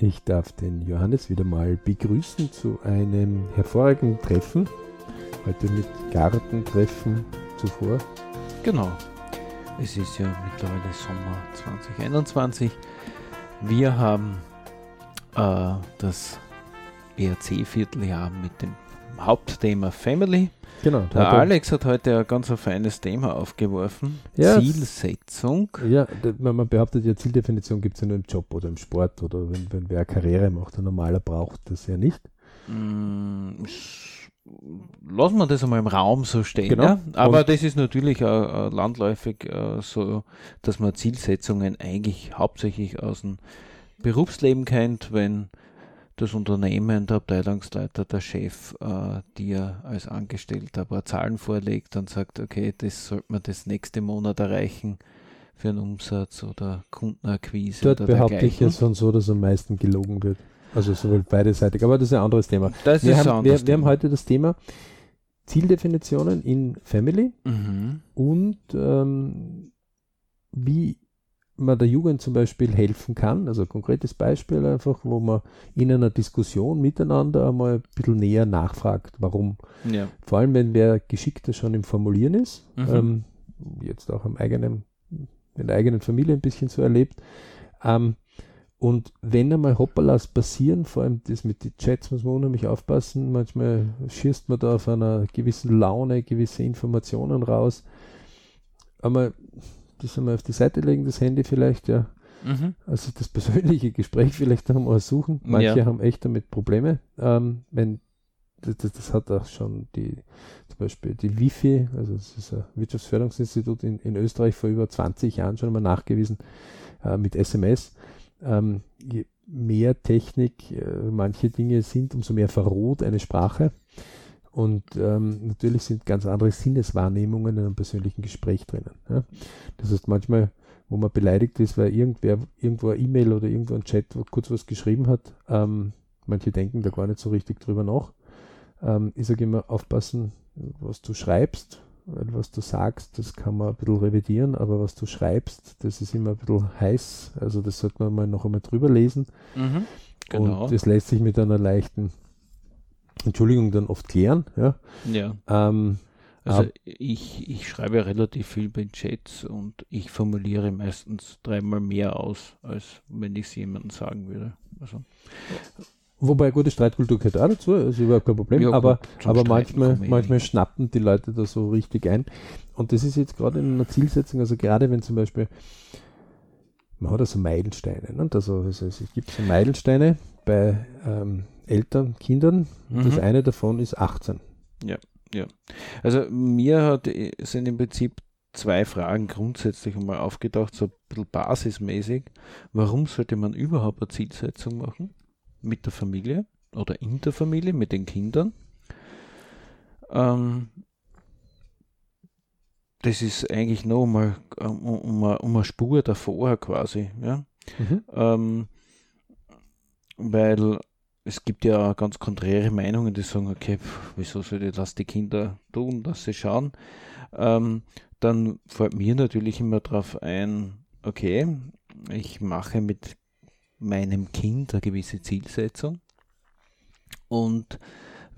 Ich darf den Johannes wieder mal begrüßen zu einem hervorragenden Treffen. Heute mit Gartentreffen zuvor. Genau. Es ist ja mittlerweile Sommer 2021. Wir haben äh, das ERC-Vierteljahr mit dem Hauptthema Family. Genau. Der Alex hat heute ein ganz ein feines Thema aufgeworfen. Ja. Zielsetzung. Ja, man behauptet ja, Zieldefinition gibt es ja nur im Job oder im Sport oder wenn, wenn wer eine Karriere macht. Ein normaler braucht das ja nicht. Mm, Lassen wir das einmal im Raum so stehen. Genau. Ja? Aber Und- das ist natürlich auch, äh, landläufig äh, so, dass man Zielsetzungen eigentlich hauptsächlich aus dem Berufsleben kennt, wenn das Unternehmen, der Abteilungsleiter, der Chef äh, dir als Angestellter ein paar Zahlen vorlegt und sagt, okay, das sollte man das nächste Monat erreichen für einen Umsatz oder Kundenakquise Dort oder behaupte ich dergleichen. ja schon so, dass am meisten gelogen wird. Also sowohl beiderseitig. Aber das ist ein anderes Thema. Das Wir ist haben, ein wir, anderes wir haben Thema. heute das Thema Zieldefinitionen in Family Mhm. und ähm, wie man der Jugend zum Beispiel helfen kann. Also ein konkretes Beispiel einfach, wo man in einer Diskussion miteinander einmal ein bisschen näher nachfragt, warum. Ja. Vor allem, wenn wer geschickter schon im Formulieren ist, Mhm. ähm, jetzt auch am eigenen, in der eigenen Familie ein bisschen so erlebt. Ähm, und wenn einmal Hoppalas passieren, vor allem das mit den Chats muss man unheimlich aufpassen, manchmal schießt man da auf einer gewissen Laune gewisse Informationen raus. Einmal das einmal auf die Seite legen, das Handy vielleicht, ja. Mhm. Also das persönliche Gespräch vielleicht einmal suchen. Manche Ja. haben echt damit Probleme. Ähm, wenn das, das, das hat auch schon die, zum Beispiel die Wifi, also das ist ein Wirtschaftsförderungsinstitut in, in Österreich vor über 20 Jahren schon mal nachgewiesen äh, mit SMS. Ähm, je mehr Technik äh, manche Dinge sind, umso mehr verroht eine Sprache. Und ähm, natürlich sind ganz andere Sinneswahrnehmungen in einem persönlichen Gespräch drinnen. Ja? Das heißt, manchmal wo man beleidigt ist, weil irgendwer irgendwo eine E-Mail oder irgendwo ein Chat kurz was geschrieben hat. Ähm, manche denken da gar nicht so richtig drüber nach. Ähm, ich sage immer, aufpassen, was du schreibst, weil was du sagst, das kann man ein bisschen revidieren, aber was du schreibst, das ist immer ein bisschen heiß. Also das sollte man mal noch einmal drüber lesen. Mhm. Genau. Und das lässt sich mit einer leichten Entschuldigung dann oft klären. Ja. ja. Ähm, Also ich, ich schreibe relativ viel bei Chats und ich formuliere meistens dreimal mehr aus, als wenn ich es jemandem sagen würde. Also, Wobei gute Streitkultur gehört auch dazu, also überhaupt kein Problem, Ja, aber, aber manchmal, eh manchmal schnappen die Leute da so richtig ein. Und das ist jetzt gerade in einer Zielsetzung, also gerade wenn zum Beispiel, man hat also Meilensteine, ne? also es, es gibt so Meilensteine bei ähm, Eltern, Kindern, und das Mhm. eine davon ist 18. also mir hat, äh, sind im Prinzip zwei Fragen grundsätzlich einmal aufgedacht, so ein bisschen basismäßig. Warum sollte man überhaupt eine Zielsetzung machen? Mit der Familie oder in der Familie, mit den Kindern? Ähm, das ist eigentlich noch mal um, um, eine- um eine Spur davor quasi, ja. Mhm. Ähm, weil es gibt ja ganz konträre Meinungen, die sagen, okay, pf, wieso soll ich das die Kinder tun, dass sie schauen? Ähm, dann fällt mir natürlich immer darauf ein, okay, ich mache mit meinem Kind eine gewisse Zielsetzung und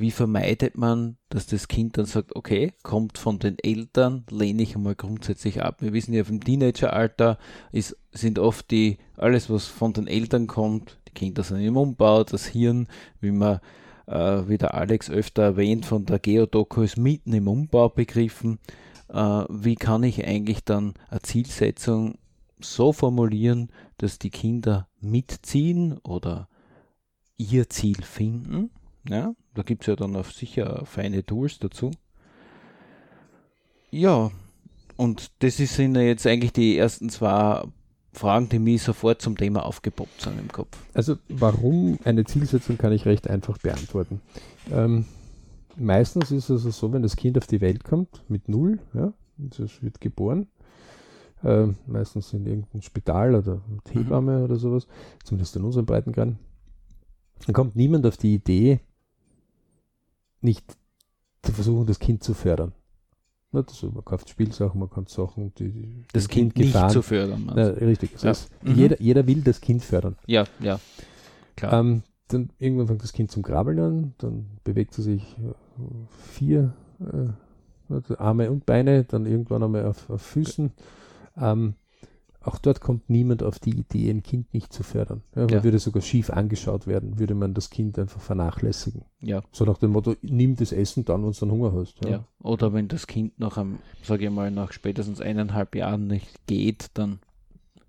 wie vermeidet man, dass das Kind dann sagt, okay, kommt von den Eltern, lehne ich einmal grundsätzlich ab. Wir wissen ja, im Teenageralter ist, sind oft die, alles was von den Eltern kommt, die Kinder sind im Umbau, das Hirn, wie man, äh, wie der Alex öfter erwähnt, von der Geodoku ist mitten im Umbau begriffen. Äh, wie kann ich eigentlich dann eine Zielsetzung so formulieren, dass die Kinder mitziehen oder ihr Ziel finden? Ja, da gibt es ja dann auch sicher feine Tools dazu. Ja, und das sind ja jetzt eigentlich die ersten zwei Fragen, die mir sofort zum Thema aufgepoppt sind im Kopf. Also warum eine Zielsetzung kann ich recht einfach beantworten. Ähm, meistens ist es also so, wenn das Kind auf die Welt kommt mit null, ja, es wird geboren, ähm, meistens in irgendeinem Spital oder mit Mhm. Hebamme oder sowas, zumindest in unserem Breitengrad, dann kommt niemand auf die Idee, nicht zu versuchen, das Kind zu fördern. Nicht so, man kauft Spielsachen, man kann Sachen, die, die Das dem Kind nicht zu fördern. Na, richtig. Das Ja. heißt, Mhm. jeder, jeder will das Kind fördern. Ja, ja. klar. Ähm, dann irgendwann fängt das Kind zum Krabbeln an, dann bewegt es sich äh, vier äh, also Arme und Beine, dann irgendwann einmal auf, auf Füßen. Ähm, auch dort kommt niemand auf die Idee, ein Kind nicht zu fördern. Ja, man Ja. würde sogar schief angeschaut werden, würde man das Kind einfach vernachlässigen. ja, So nach dem Motto, nimm das Essen dann, wenn du dann Hunger hast. ja. Oder wenn das Kind nach einem, sage ich mal, nach spätestens eineinhalb Jahren nicht geht, dann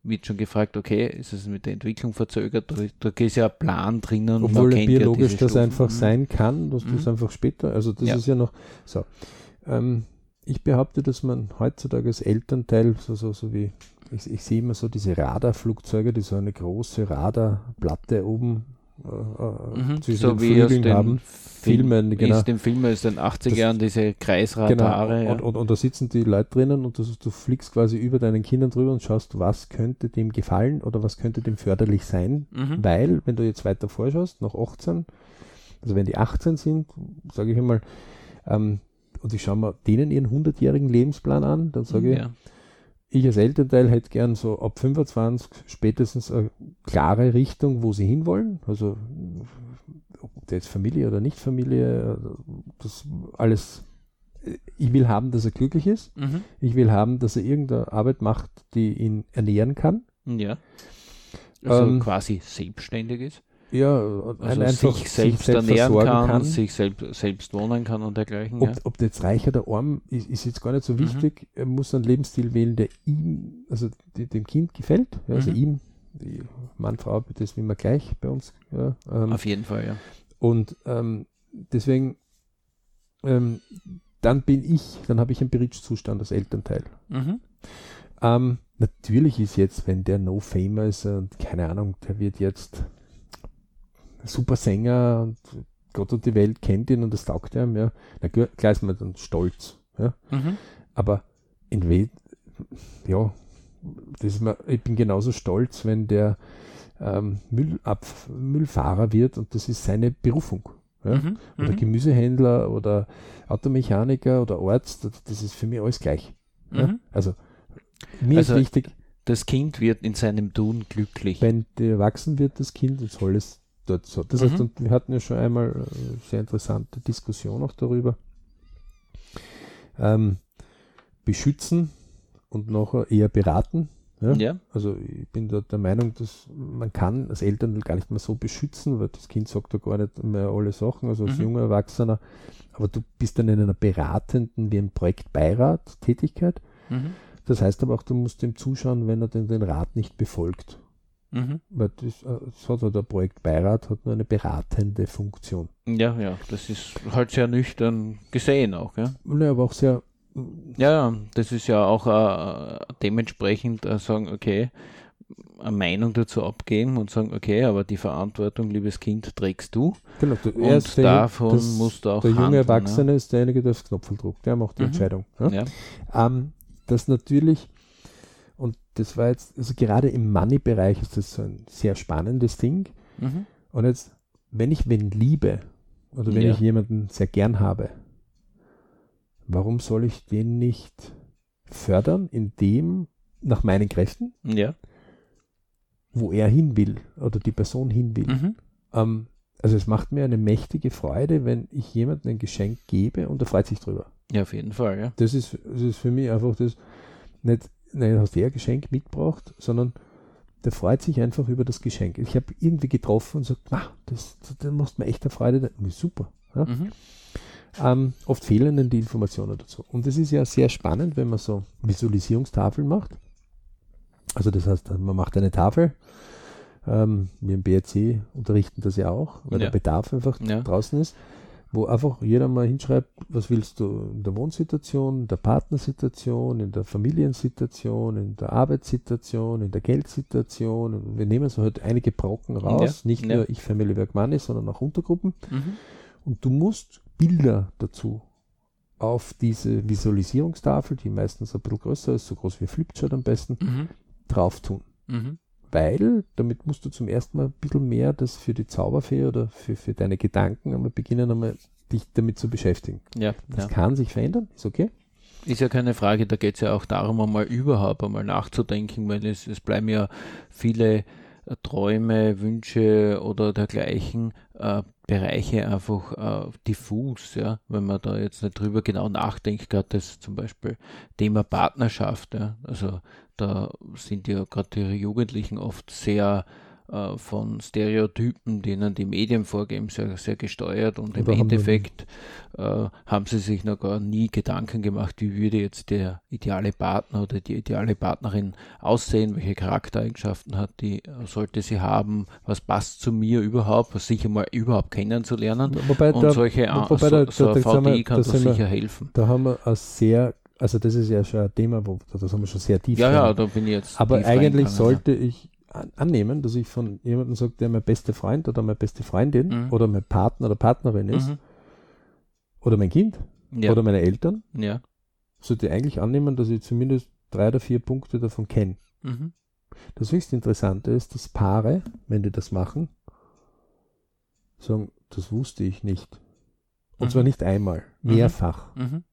wird schon gefragt, okay, ist es mit der Entwicklung verzögert? Da, da ist ja ein Plan drinnen. Obwohl ja biologisch das Stufen. einfach Mhm. sein kann, dass das Mhm. einfach später, also das Ja. ist ja noch so. Ähm, ich behaupte, dass man heutzutage als Elternteil, so, so, so wie, ich, ich sehe immer so diese Radarflugzeuge, die so eine große Radarplatte oben äh, äh, Mhm. zwischen So den wie aus Flügeln den haben. Filmen, Film, genau. Ist dem Film aus den 80er Das- Jahren diese Genau, Kreisradare. ja. und, und, und da sitzen die Leute drinnen und du, du fliegst quasi über deinen Kindern drüber und schaust, was könnte dem gefallen oder was könnte dem förderlich sein, Mhm. weil, wenn du jetzt weiter vorschaust, nach 18, also wenn die 18 sind, sage ich einmal, ähm, und ich schaue mir denen ihren 100-jährigen Lebensplan an, dann sage ich, ja. Ich als Elternteil hätte gern so ab 25 spätestens eine klare Richtung, wo sie hinwollen. Also ob jetzt Familie oder nicht Familie, das alles. Ich will haben, dass er glücklich ist. Mhm. Ich will haben, dass er irgendeine Arbeit macht, die ihn ernähren kann. ja. Also Ähm, quasi selbstständig ist. Ja, Also ein- einfach sich selbst ernähren versorgen kann, sich selbst, selbst wohnen kann und dergleichen. Ob, ja. ob der jetzt reich oder arm ist, ist jetzt gar nicht so Mhm. wichtig. Er muss einen Lebensstil wählen, der ihm, also die, dem Kind gefällt. Ja, also Mhm. ihm, die Mann, Frau, das ist immer gleich bei uns. Ja, ähm, Auf jeden Fall, ja. und ähm, deswegen, ähm, dann bin ich, dann habe ich einen Berichtszustand als Elternteil. Mhm. Ähm, natürlich ist jetzt, wenn der No Famer ist und keine Ahnung, der wird jetzt super Sänger und Gott und die Welt kennt ihn und das taugt ihm, ja, na klar ist man dann stolz, ja, Mhm. aber in We ja, das ist mir, ich bin genauso stolz, wenn der ähm, Müllabf Müllfahrer wird und das ist seine Berufung. Ja? Mhm. Oder Mhm. Gemüsehändler oder Automechaniker oder Arzt, das, ist für mich alles gleich. Ja? Mhm. Also mir Also, ist wichtig, Das Kind wird in seinem Tun glücklich. wenn der erwachsen wird, das Kind, dann soll es dort so. Das heißt, Mhm. und wir hatten ja schon einmal äh, sehr interessante Diskussion auch darüber. Ähm, beschützen und nachher eher beraten. Ja? Ja. Also ich bin da der Meinung, dass man kann als Eltern gar nicht mehr so beschützen, weil das Kind sagt da gar nicht mehr alle Sachen, also als Mhm. junger Erwachsener. Aber du bist dann in einer beratenden, wie ein Projektbeirat Tätigkeit. Mhm. Das heißt aber auch, du musst dem zuschauen, wenn er den Rat nicht befolgt. Mhm. Weil das, äh, das hat halt der Projektbeirat hat nur eine beratende Funktion. Ja, ja, das ist halt sehr nüchtern gesehen auch, ja. Ja, aber auch sehr Ja, ja, das ist ja auch äh, dementsprechend äh, sagen, okay, eine Meinung dazu abgeben und sagen, okay, aber die Verantwortung, liebes Kind, trägst du genau. Du, und davon das- musst du auch Der junge handeln, Erwachsene ist derjenige, der aufs Knopf druckt. Der macht die Mhm. Entscheidung. Ja? Ja? Ja. Ähm, das natürlich, und das war jetzt, also gerade im Money-Bereich ist das so ein sehr spannendes Ding. Mhm. Und jetzt, wenn ich wen liebe oder wenn Ja. ich jemanden sehr gern habe, warum soll ich den nicht fördern, in dem, nach meinen Kräften, ja. wo er hin will oder die Person hin will? Mhm. Ähm, also es macht mir eine mächtige Freude, wenn ich jemandem ein Geschenk gebe und er freut sich drüber. Ja, auf jeden Fall, ja. Das ist, das ist für mich einfach das, nicht, nein, hast du ein Geschenk mitgebracht, sondern der freut sich einfach über das Geschenk. Ich habe irgendwie getroffen und sagt, ah, das, das, das macht mir echt eine Freude. Super. Ja? Mhm. Ähm, oft fehlen dann die Informationen dazu. Und es ist ja sehr spannend, wenn man so Visualisierungstafeln macht. Also das heißt, man macht eine Tafel. Ähm, wir im BRC unterrichten das ja auch, weil Ja. der Bedarf einfach Ja. draußen ist, wo einfach jeder mal hinschreibt, was willst du in der Wohnsituation, in der Partnersituation, in der Familiensituation, in der Arbeitssituation, in der Geldsituation. Wir nehmen so halt einige Brocken raus, Ja. nicht Ja. nur ich Family Work Money, sondern auch Untergruppen. Mhm. Und du musst Bilder dazu auf diese Visualisierungstafel, die meistens ein bisschen größer ist, so groß wie Flipchart am besten, Mhm. drauf tun. Mhm. Weil damit musst du zum ersten Mal ein bisschen mehr das für die Zauberfee oder für, für deine Gedanken einmal beginnen, einmal dich damit zu beschäftigen. Ja, Das ja. kann sich verändern, ist okay. Ist ja keine Frage, da geht es ja auch darum, einmal überhaupt einmal nachzudenken, weil es, es bleiben ja viele Träume, Wünsche oder dergleichen äh, Bereiche einfach äh, diffus, ja, wenn man da jetzt nicht drüber genau nachdenkt, gerade das zum Beispiel Thema Partnerschaft, ja, also da sind ja gerade die Jugendlichen oft sehr äh, von Stereotypen, denen die Medien vorgeben, sehr, sehr gesteuert und im Endeffekt äh, haben sie sich noch gar nie Gedanken gemacht, wie würde jetzt der ideale Partner oder die ideale Partnerin aussehen, welche Charaktereigenschaften hat die, äh, sollte sie haben, was passt zu mir überhaupt, was sicher mal überhaupt kennenzulernen. Wobei und da, solche wobei so, da, so da, eine da, VD kann da sicher wir, helfen. Da haben wir ein sehr also das ist ja schon ein Thema, wo das haben wir schon sehr tief. Ja, ja, da bin ich jetzt. Aber eigentlich sollte ich annehmen, dass ich von jemandem sage, der mein bester Freund oder meine beste Freundin mhm. oder mein Partner oder Partnerin ist mhm. oder mein Kind ja. oder meine Eltern, ja. sollte ich eigentlich annehmen, dass ich zumindest drei oder vier Punkte davon kenne. Mhm. Das höchst Interessante ist, dass Paare, wenn die das machen, sagen, das wusste ich nicht. Und zwar mhm. nicht einmal, mhm. mehrfach. Mhm.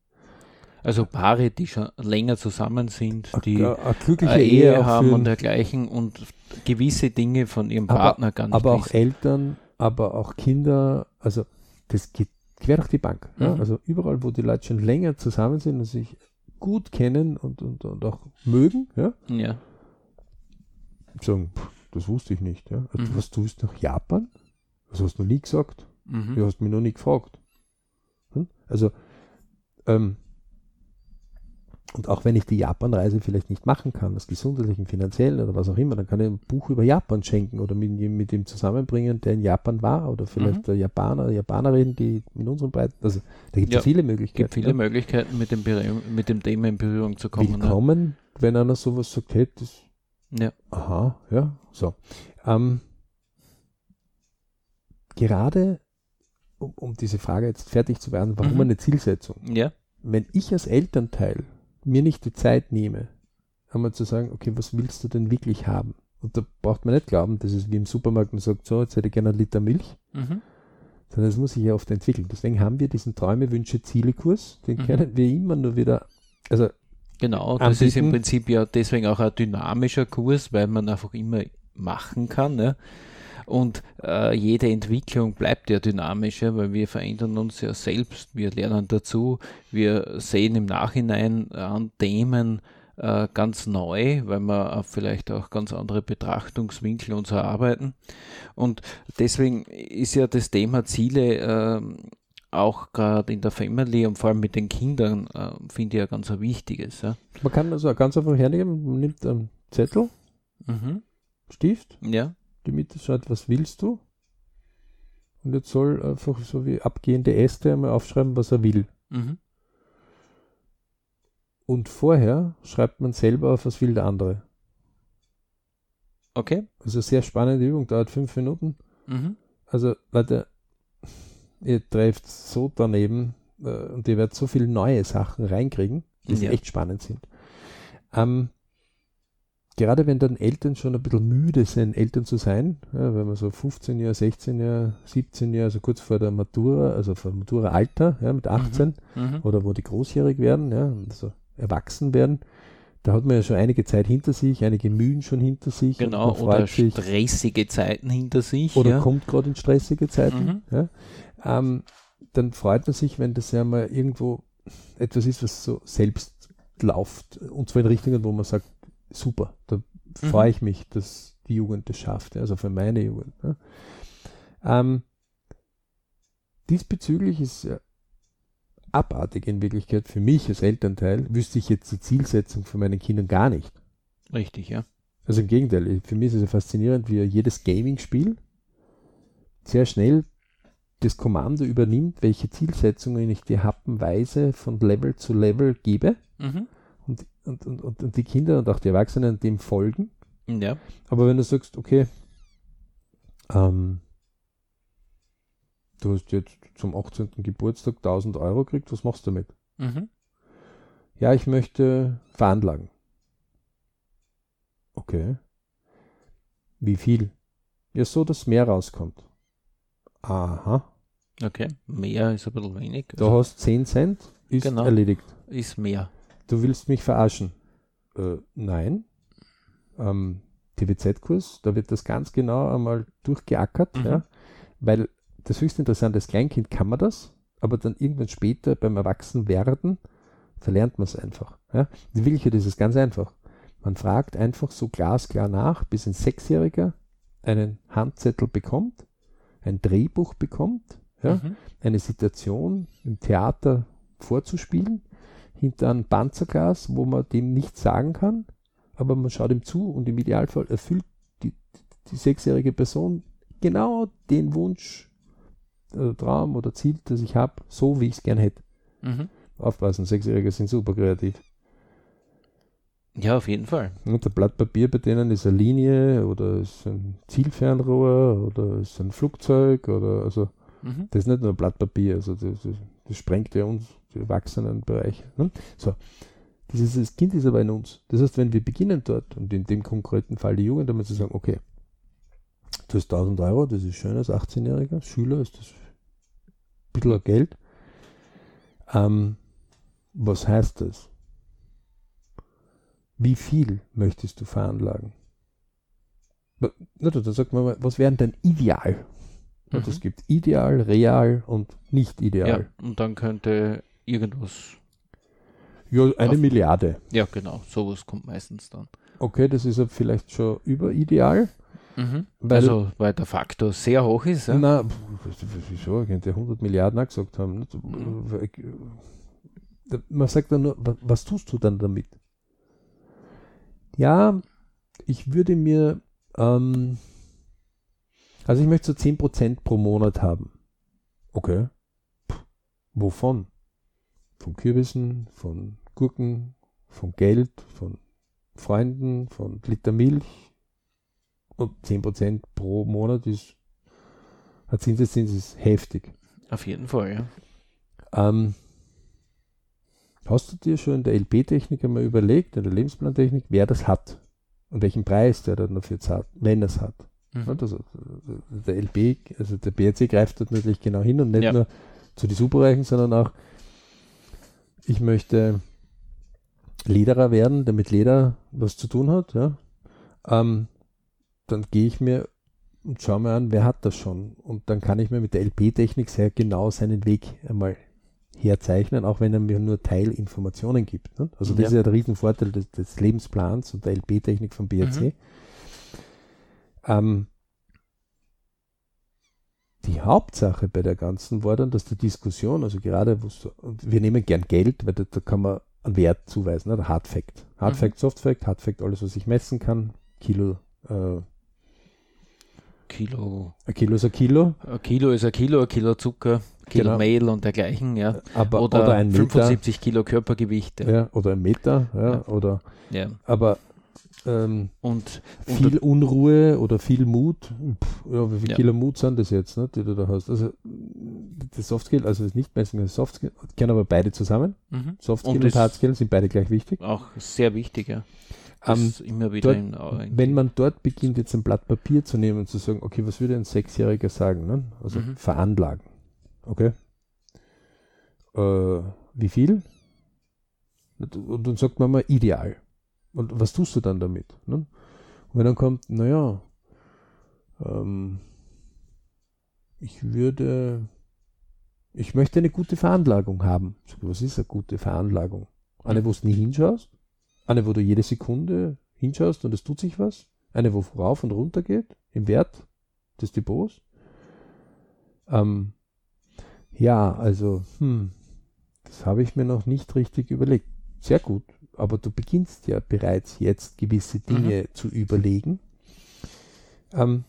Also Paare, die schon länger zusammen sind, die eine, eine glückliche eine Ehe, Ehe haben und dergleichen und gewisse Dinge von ihrem Partner aber, gar nicht Aber wissen. auch Eltern, aber auch Kinder, also das geht quer durch die Bank. Mhm. Ja? Also überall, wo die Leute schon länger zusammen sind und sich gut kennen und, und, und auch mögen, ja, ja. sagen, pff, das wusste ich nicht. Ja? Also, Mhm. Was tust du nach Japan? Das hast du noch nie gesagt. Mhm. Du hast mich noch nie gefragt. Hm? Also, ähm, und auch wenn ich die Japanreise vielleicht nicht machen kann, aus gesundheitlichen, finanziellen oder was auch immer, dann kann ich ein Buch über Japan schenken oder mit, ihm- mit dem zusammenbringen, der in Japan war oder vielleicht Mhm. der Japaner, Japanerin, die in unseren Breiten, also da gibt es Ja, ja viele Es Möglichkeiten. gibt viele ja. Möglichkeiten, mit dem, mit dem Thema in Berührung zu kommen. ne? Willkommen, wenn einer sowas sagt, hey, das, Ja. aha, ja, so. Ähm, gerade, um, um diese Frage jetzt fertig zu werden, warum Mhm. eine Zielsetzung? ja, wenn ich als Elternteil mir nicht die Zeit nehme, einmal zu sagen, okay, was willst du denn wirklich haben? Und da braucht man nicht glauben, dass es wie im Supermarkt man sagt, so, jetzt hätte ich gerne einen Liter Milch, mhm. sondern das muss sich ja oft entwickeln. Deswegen haben wir diesen Träume, Wünsche, Ziele-Kurs, den Mhm. können wir immer nur wieder, also Genau, das ist im Anbieten. Prinzip ja deswegen auch ein dynamischer Kurs, weil man einfach immer machen kann. Ne? Und äh, jede Entwicklung bleibt ja dynamischer, weil wir verändern uns ja selbst, wir lernen dazu, wir sehen im Nachhinein an Themen äh, ganz neu, weil wir vielleicht auch ganz andere Betrachtungswinkel uns erarbeiten. Und deswegen ist ja das Thema Ziele ähm, auch gerade in der Family und vor allem mit den Kindern, äh, finde ich ja ganz ein wichtiges. Ja. man kann also ganz einfach hernehmen, man nimmt einen Zettel, Mhm. Stift, Ja. Die Mitte schaut, was willst du? Und jetzt soll einfach so wie abgehende Äste einmal aufschreiben, was er will. Mhm. Und vorher schreibt man selber auf, was will der andere. Okay. Also sehr spannende Übung, dauert fünf Minuten. Mhm. Also Leute, ihr trefft so daneben äh, und ihr werdet so viele neue Sachen reinkriegen, die Ja. echt spannend sind. Ähm, gerade wenn dann Eltern schon ein bisschen müde sind, Eltern zu sein, ja, wenn man so 15 Jahre, 16 Jahre, 17 Jahre, also kurz vor der Matura, also vor dem Matura-Alter, ja, mit 18, Mhm. oder wo die großjährig werden, ja, also erwachsen werden, da hat man ja schon einige Zeit hinter sich, einige Mühen schon hinter sich. Genau, oder sich, stressige Zeiten hinter sich. oder ja. kommt gerade in stressige Zeiten. Mhm. Ja, ähm, dann freut man sich, wenn das ja mal irgendwo etwas ist, was so selbst läuft, und zwar in Richtungen, wo man sagt, super, da freue ich mich, dass die Jugend das schafft, also für meine Jugend. Ja. Ähm, diesbezüglich ist abartig in Wirklichkeit für mich als Elternteil, wüsste ich jetzt die Zielsetzung von meinen Kindern gar nicht. Richtig, ja. Also im Gegenteil, für mich ist es ja faszinierend, wie jedes Gaming-Spiel sehr schnell das Kommando übernimmt, welche Zielsetzungen ich dir happenweise von Level zu Level gebe Mhm. Und, und, und, und, die Kinder und auch die Erwachsenen dem folgen. Ja. Aber wenn du sagst, okay, ähm, du hast jetzt zum 18. Geburtstag 1000 Euro gekriegt, was machst du damit? Mhm. Ja, ich möchte veranlagen. Okay. Wie viel? Ja, so, dass mehr rauskommt. Aha. Okay. Mehr ist ein bisschen wenig. Du Also hast 10 Cent, ist Genau. erledigt. ist mehr. Du willst mich verarschen. Äh, nein. Ähm, TVZ-Kurs, da wird das ganz genau einmal durchgeackert, Mhm. ja, weil das höchst interessante, als Kleinkind kann man das, aber dann irgendwann später beim Erwachsenwerden verlernt man es einfach. Ja. In Wirklichkeit ist es ganz einfach. Man fragt einfach so glasklar nach, bis ein Sechsjähriger einen Handzettel bekommt, ein Drehbuch bekommt, ja, Mhm. eine Situation im Theater vorzuspielen, hinter einem Panzerglas, wo man dem nichts sagen kann, aber man schaut ihm zu und im Idealfall erfüllt die, die sechsjährige Person genau den Wunsch, oder Traum oder Ziel, das ich habe, so wie ich es gern hätte. Mhm. Aufpassen, Sechsjährige sind super kreativ. Ja, auf jeden Fall. Und der Blatt Papier bei denen ist eine Linie oder ist ein Zielfernrohr oder ist ein Flugzeug oder also Mhm. das ist nicht nur ein Blatt Papier, also das, das, das sprengt ja uns, Erwachsenenbereich. Ne? So. Dieses das Kind ist aber in uns. Das heißt, wenn wir beginnen dort und in dem konkreten Fall die Jugend, damit zu sagen, okay, du hast 1000 Euro, das ist schön als 18-Jähriger, Schüler ist das ein bisschen Geld. Ähm, was heißt das? Wie viel möchtest du veranlagen? Na, da sagt man mal, was wäre denn ideal? Und Mhm. es gibt ideal, real und nicht ideal. Ja, und dann könnte irgendwas. Ja, eine Auf- Milliarde. Ja, genau, sowas kommt meistens dann. Okay, das ist ja vielleicht schon überideal. Weil- also, weil der Faktor sehr hoch ist. Ja? Na, wieso? Ich könnte 100 Milliarden auch gesagt haben. Man sagt dann nur, wa- was tust du dann damit? Ja, ich würde mir, ähm, also ich möchte so 10% pro Monat haben. Okay. Pff, wovon? Von Kürbissen, von Gurken, von Geld, von Freunden, von Liter Milch. Und 10% pro Monat ist, ein Zinseszins ist heftig. Auf jeden Fall, ja. Ähm, hast du dir schon in der LP-Technik einmal überlegt, in der Lebensplantechnik, wer das hat? Und welchen Preis der dann dafür zahlt, wenn er es hat? Mhm. Nicht? Also, der LP, also der BRC greift dort natürlich genau hin und nicht Ja. nur zu die Superreichen, sondern auch, ich möchte Lederer werden, der mit Leder was zu tun hat, ja. Ähm, dann gehe ich mir und schaue mir an, wer hat das schon. Und dann kann ich mir mit der LP-Technik sehr genau seinen Weg einmal herzeichnen, auch wenn er mir nur Teilinformationen gibt. Ne? Also das Ja. ist ja der Riesenvorteil des, des Lebensplans und der LP-Technik vom BRC. Mhm. Ähm, die Hauptsache bei der ganzen war dann, dass die Diskussion, also gerade, und wir nehmen gern Geld, weil da, da kann man einen Wert zuweisen, ne? der Hard Fact. Hard Mhm. Fact, Soft Fact, Hard Fact, alles, was ich messen kann. Kilo, äh, Kilo. ein Kilo ist ein Kilo, Ein Kilo ist ein Kilo, ein Kilo Zucker, Kilo Genau. Mehl und dergleichen, ja. aber, Oder, oder, ein Meter. 75 Kilo Körpergewicht. Ja. Ja, oder ein Meter, ja, Ja. oder, ja. aber ähm, Und, viel Unruhe oder viel Mut, pff, ja, wie viel Ja. Kilo Mut sind das jetzt, ne, die du da hast? Also, das Softskill, also das Nicht-Messen, das Softskill, kennen aber beide zusammen. mhm. Softskill Und und, Hardskill sind beide gleich wichtig. auch sehr wichtig, ja. Das Ähm, immer wieder dort- in, in wenn man dort beginnt, jetzt ein Blatt Papier zu nehmen und zu sagen, okay, was würde ein Sechsjähriger sagen? Ne? Also Mhm. veranlagen. Okay. Äh, wie viel? Und dann sagt man mal ideal. Und was tust du dann damit? Ne? Und dann kommt, naja, ähm, ich würde, ich möchte eine gute Veranlagung haben. Was ist eine gute Veranlagung? Eine, wo du nie hinschaust? Eine, wo du jede Sekunde hinschaust und es tut sich was? Eine, wo rauf und runter geht im Wert des Depots? Ähm, ja, also, hm, das habe ich mir noch nicht richtig überlegt. Sehr gut, aber du beginnst ja bereits jetzt gewisse Dinge zu überlegen. Ähm,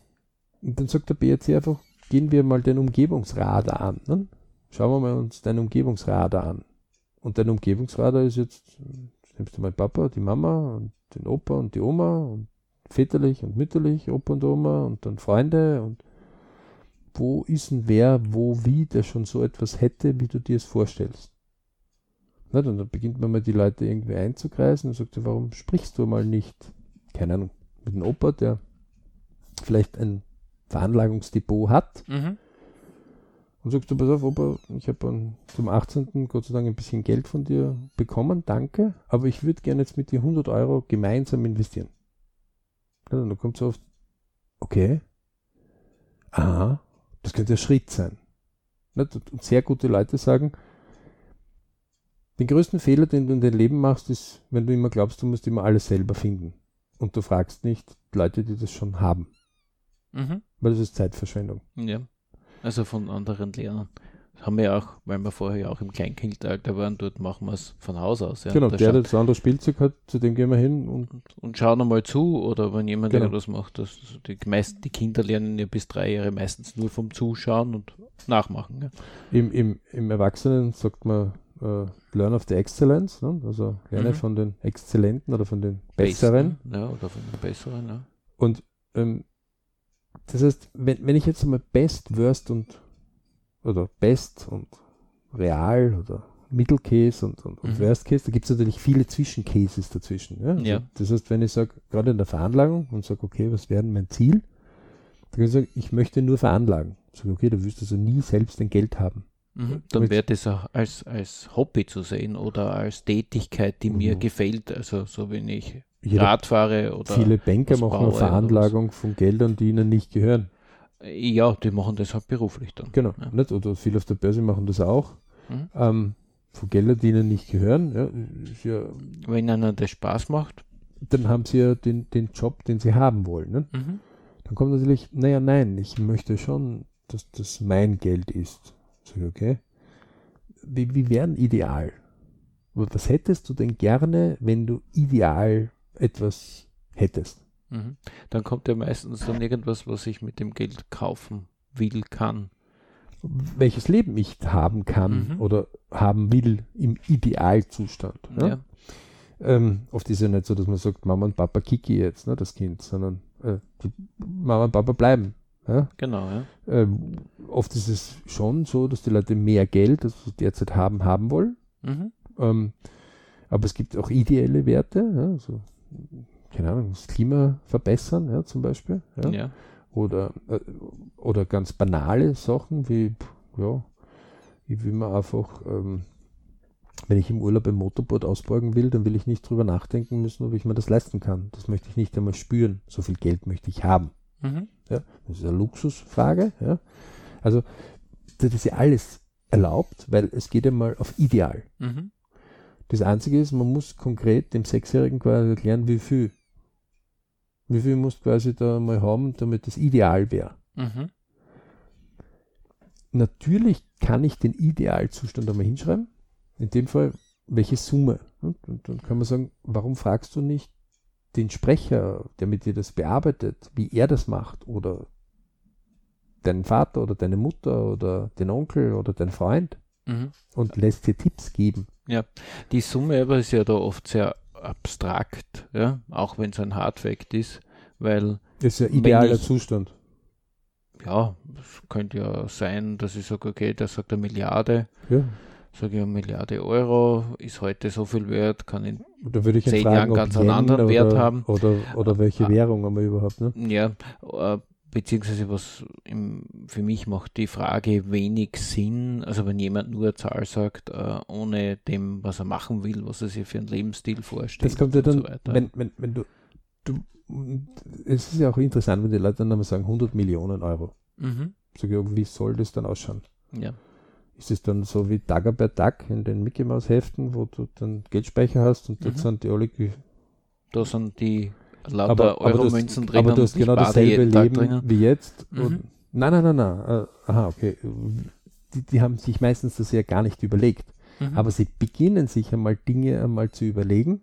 und dann sagt der BRC einfach, gehen wir mal den Umgebungsradar an. Ne? Schauen wir mal uns deinen Umgebungsradar an. Und dein Umgebungsradar ist jetzt, nimmst du meinen Papa, die Mama und den Opa und die Oma und väterlich und mütterlich, Opa und Oma und dann Freunde und wo ist denn wer, wo, wie, der schon so etwas hätte, wie du dir es vorstellst. Na, dann, beginnt man mal die Leute irgendwie einzukreisen und sagt, warum sprichst du mal nicht, keine Ahnung, mit dem Opa, der vielleicht ein Veranlagungsdepot hat Mhm. und sagst du, pass auf, Opa, ich habe zum 18. Gott sei Dank ein bisschen Geld von dir bekommen, danke, aber ich würde gerne jetzt mit dir 100 Euro gemeinsam investieren. Ja, dann kommt so oft, okay, aha, das könnte ein Schritt sein. Und sehr gute Leute sagen, den größten Fehler, den du in deinem Leben machst, ist, wenn du immer glaubst, du musst immer alles selber finden. Und du fragst nicht Leute, die das schon haben. Mhm. Weil das ist Zeitverschwendung. Ja. Also von anderen lernen. Das haben wir ja auch, weil wir vorher ja auch im Kleinkindalter waren, dort machen wir es von Haus aus. Ja. genau, Da der, der das andere Spielzeug hat, zu dem gehen wir hin und und, und schauen einmal zu oder wenn jemand Genau. irgendwas macht, das, die, meisten, die Kinder lernen ja bis drei Jahre meistens nur vom Zuschauen und Nachmachen. Ja. im, im, im Erwachsenen sagt man äh, Learn of the Excellence, ne? also lerne Mhm. von den Exzellenten oder von den Besseren. Besten, Ja, oder von den Besseren, ja. Und ähm, das heißt, wenn, wenn ich jetzt einmal Best, Worst und oder Best und Real oder Middle Case und, und, und Mhm. Worst Case, da gibt es natürlich viele Zwischencases dazwischen. Ja? Also Ja. Das heißt, wenn ich sage, gerade in der Veranlagung und sage, okay, was wäre denn mein Ziel? Dann kann ich sagen, ich möchte nur veranlagen. Sage, okay, du willst also nie selbst ein Geld haben. Mhm. Dann wäre das auch als, als Hobby zu sehen oder als Tätigkeit, die mir Mhm. gefällt. Also so wenn ich Jeder, Rad fahre oder viele Banker was machen eine Veranlagung von Geldern, die ihnen nicht gehören. ja, die machen das halt beruflich dann. Genau. Ja. Nicht? Oder viele auf der Börse machen das auch. Mhm. Ähm, von Geldern, die ihnen nicht gehören. Ja, ist ja, Wenn einer das Spaß macht. dann haben sie ja den, den Job, den sie haben wollen. Ne? Mhm. Dann kommt natürlich, naja, nein, ich möchte schon, dass das mein Geld ist. Sag ich, okay. Wie, wie wäre Ideal? Was hättest du denn gerne, wenn du ideal etwas hättest? Mhm. Dann kommt ja meistens dann irgendwas, was ich mit dem Geld kaufen will, kann. Welches Leben ich haben kann Mhm. oder haben will im Idealzustand. Ja. Ja? Ähm, oft ist ja nicht so, dass man sagt, Mama und Papa kicke jetzt, ne, das Kind, sondern äh, Mama und Papa bleiben. Ja? Genau, ja. Ähm, oft ist es schon so, dass die Leute mehr Geld, als sie derzeit haben, haben wollen. Mhm. Ähm, aber es gibt auch ideelle Werte, ja, so, keine Ahnung, das Klima verbessern, ja, zum Beispiel. Ja. Ja. Oder, äh, oder ganz banale Sachen wie, ja, ich will mir einfach, ähm, wenn ich im Urlaub ein Motorboot ausborgen will, dann will ich nicht drüber nachdenken müssen, ob ich mir das leisten kann. Das möchte ich nicht einmal spüren. So viel Geld möchte ich haben. Mhm. Ja, das ist eine Luxusfrage. Ja. Also das ist ja alles erlaubt, weil es geht ja mal auf Ideal. Mhm. Das Einzige ist, man muss konkret dem Sechsjährigen quasi erklären, wie viel. Wie viel musst du quasi da mal haben, damit das ideal wäre. Mhm. Natürlich kann ich den Idealzustand einmal hinschreiben. In dem Fall, welche Summe. Und, und dann kann man sagen, warum fragst du nicht den Sprecher, der mit dir das bearbeitet, wie er das macht oder deinen Vater oder deine Mutter oder den Onkel oder deinen Freund Mhm. und lässt dir Tipps geben. Die Summe aber ist ja da oft sehr abstrakt, ja, auch wenn es ein Hardfact ist, weil Das ist ja idealer ich- Zustand. ja, es könnte ja sein, dass ich sage, okay, der sagt eine Milliarde, Ja. Sage ich eine Milliarde Euro, ist heute so viel wert, kann in, Da würde ich Zehn fragen, Jahren ganz einen anderen oder, Wert haben. Oder, oder welche Ah. Währung haben wir überhaupt. Ne? ja, äh, beziehungsweise was im, für mich macht die Frage wenig Sinn, also wenn jemand nur eine Zahl sagt, äh, ohne dem, was er machen will, was er sich für einen Lebensstil vorstellt Das kommt ja dann, so weiter. wenn, wenn, wenn du, du, es ist ja auch interessant, wenn die Leute dann sagen 100 Millionen Euro. mhm. Sag ich, wie soll das dann ausschauen? Ja. Ist es dann so wie Dagobert Duck in den Mickey Mouse Heften, wo du dann Geldspeicher hast und dort Mhm. sind die alle Da sind die lauter aber, aber, du Euromünzen drinnen. aber du hast genau dasselbe Tag Leben wie jetzt. Mhm. Nein, nein, nein, nein. Äh, aha, okay. Die, die haben sich meistens das ja gar nicht überlegt. Mhm. Aber sie beginnen sich einmal Dinge einmal zu überlegen.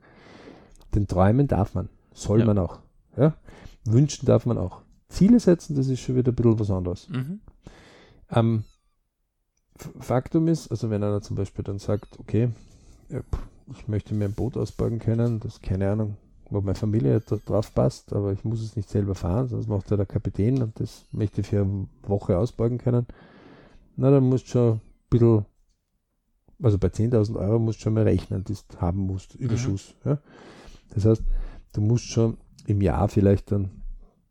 Denn träumen darf man. Soll Ja. man auch. Ja? Wünschen darf man auch. Ziele setzen, das ist schon wieder ein bisschen was anderes. Mhm. Ähm, Faktum ist, also wenn einer zum Beispiel dann sagt, okay, ich möchte mir ein Boot ausborgen können, das keine Ahnung, wo meine Familie drauf passt, aber ich muss es nicht selber fahren, das macht ja der Kapitän und das möchte ich für eine Woche ausborgen können. Na, dann musst du schon ein bisschen, also bei 10.000 Euro musst du schon mal rechnen, das haben musst, Überschuss. Ja? Das heißt, du musst schon im Jahr vielleicht dann,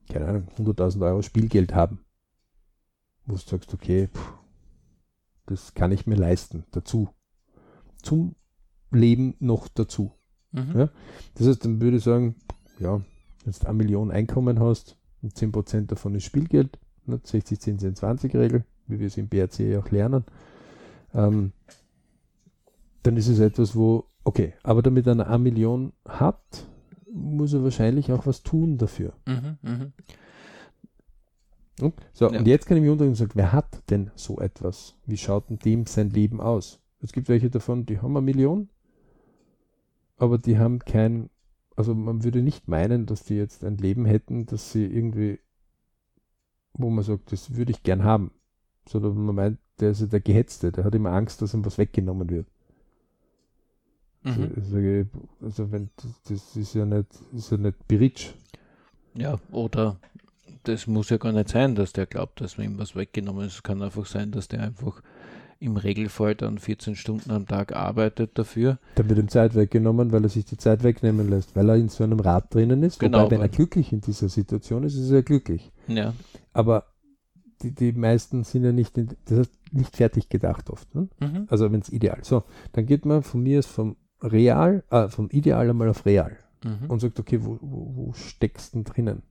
keine Ahnung, 100.000 Euro Spielgeld haben. Wo du sagst, okay, pff, das kann ich mir leisten, dazu. Zum Leben noch dazu. Mhm. Ja. Das heißt, dann würde ich sagen, ja, wenn du eine Million Einkommen hast und 10% davon ist Spielgeld, ne, 60, 10, 10, 20 Regel, wie wir es im BRC auch lernen, ähm, dann ist es etwas, wo, okay, aber damit er eine Million hat, muss er wahrscheinlich auch was tun dafür. Mhm, mhm. Hm? So, Ja. und jetzt kann ich mich und sagen, wer hat denn so etwas? Wie schaut denn dem sein Leben aus? Es gibt welche davon, die haben eine Million, aber die haben kein, also man würde nicht meinen, dass die jetzt ein Leben hätten, dass sie irgendwie, wo man sagt, das würde ich gern haben. Sondern man meint, der ist ja der Gehetzte, der hat immer Angst, dass ihm was weggenommen wird. Also, Mhm. sage, also wenn, das ist ja nicht, ist ja nicht Beritsch. Ja, oder das muss ja gar nicht sein, dass der glaubt, dass man ihm was weggenommen ist. Es kann einfach sein, dass der einfach im Regelfall dann 14 Stunden am Tag arbeitet dafür. Dann wird ihm Zeit weggenommen, weil er sich die Zeit wegnehmen lässt, weil er in so einem Rad drinnen ist. Genau, Wobei, wenn er glücklich in dieser Situation ist, ist er glücklich. Ja, Aber die, die meisten sind ja nicht, in, das heißt, nicht fertig gedacht oft. Ne? mhm. Also wenn es ideal. So, dann geht man von mir aus vom Real, äh, vom Ideal einmal auf Real Mhm. und sagt, okay, wo, wo, wo steckst du denn drinnen?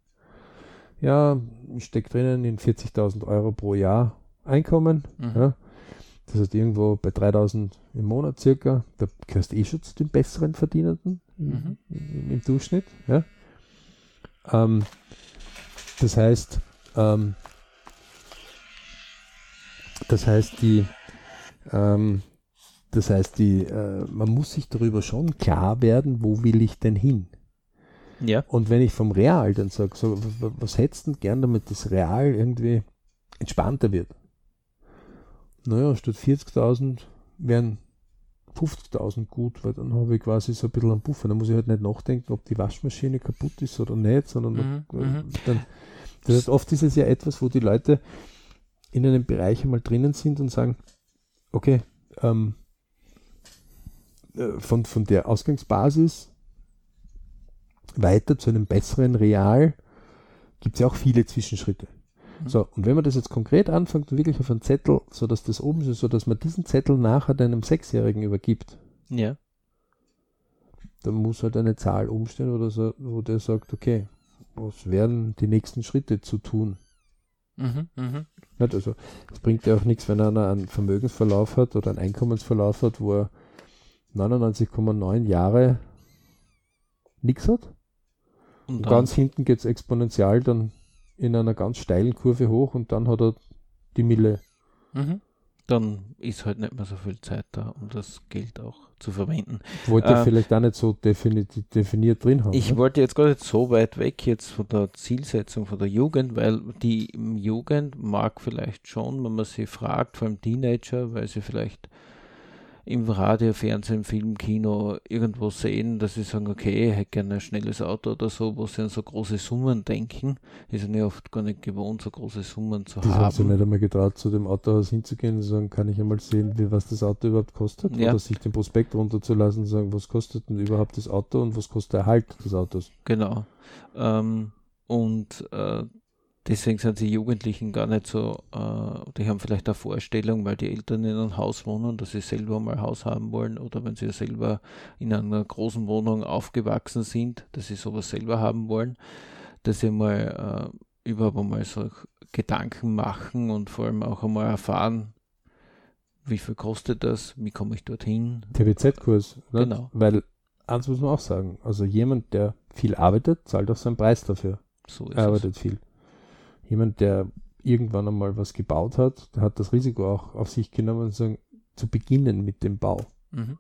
Ja, ich stecke drinnen in 40.000 Euro pro Jahr Einkommen. Mhm. Ja. Das heißt, irgendwo bei 3000 im Monat circa, da gehörst du eh schon zu den besseren Verdienenden Mhm. im, im Durchschnitt. Ja. Ähm, das heißt, ähm, das heißt, die, ähm, das heißt, die, äh, man muss sich darüber schon klar werden, wo will ich denn hin? Ja, Und wenn ich vom Real dann sage, so, was hättest du denn gern, damit das Real irgendwie entspannter wird? Naja, statt 40.000 wären 50.000 gut, weil dann habe ich quasi so ein bisschen einen Puffer. Dann muss ich halt nicht nachdenken, ob die Waschmaschine kaputt ist oder nicht, sondern Mhm, äh, mhm. dann, das heißt, oft ist es ja etwas, wo die Leute in einem Bereich einmal drinnen sind und sagen, okay, ähm, äh, von, von der Ausgangsbasis weiter zu einem besseren Real gibt es ja auch viele Zwischenschritte. Mhm. So, und wenn man das jetzt konkret anfängt wirklich auf einen Zettel, so dass das oben ist, so dass man diesen Zettel nachher deinem Sechsjährigen übergibt, ja, dann muss halt eine Zahl umstehen oder so, wo der sagt, okay, was wären die nächsten Schritte zu tun? mhm. Nicht? Also es bringt ja auch nichts, wenn einer einen Vermögensverlauf hat oder einen Einkommensverlauf hat, wo er 99,9 Jahre nichts hat. Und Und ganz hinten geht es exponentiell dann in einer ganz steilen Kurve hoch und dann hat er die Mille. mhm. dann ist halt nicht mehr so viel Zeit da, um das Geld auch zu verwenden. Wollte Ähm, vielleicht auch nicht so defini definiert drin haben. Ich ne? wollte jetzt gar nicht so weit weg jetzt von der Zielsetzung von der Jugend, weil die Jugend mag vielleicht schon, wenn man sie fragt, vor allem Teenager, weil sie vielleicht im Radio, Fernsehen, Film, Kino irgendwo sehen, dass sie sagen, okay, ich hätte gerne ein schnelles Auto oder so, wo sie an so große Summen denken. Die sind ja oft gar nicht gewohnt, so große Summen zu Die haben haben. nicht einmal getraut, zu dem Autohaus hinzugehen und sagen, kann ich einmal sehen, wie, was das Auto überhaupt kostet? Ja. Oder sich den Prospekt runterzulassen und sagen, was kostet denn überhaupt das Auto und was kostet der Erhalt des Autos? Genau. Ähm, und äh, deswegen sind die Jugendlichen gar nicht so, äh, die haben vielleicht eine Vorstellung, weil die Eltern in einem Haus wohnen, dass sie selber mal ein Haus haben wollen oder wenn sie selber in einer großen Wohnung aufgewachsen sind, dass sie sowas selber haben wollen, dass sie mal äh, überhaupt einmal so Gedanken machen und vor allem auch einmal erfahren, wie viel kostet das, wie komme ich dorthin. TBZ-Kurs. Genau. Weil, eins muss man auch sagen, also jemand, der viel arbeitet, zahlt auch seinen Preis dafür. So ist Er es. arbeitet viel. Jemand, der irgendwann einmal was gebaut hat, der hat das Risiko auch auf sich genommen, sagen, zu beginnen mit dem Bau. Mhm.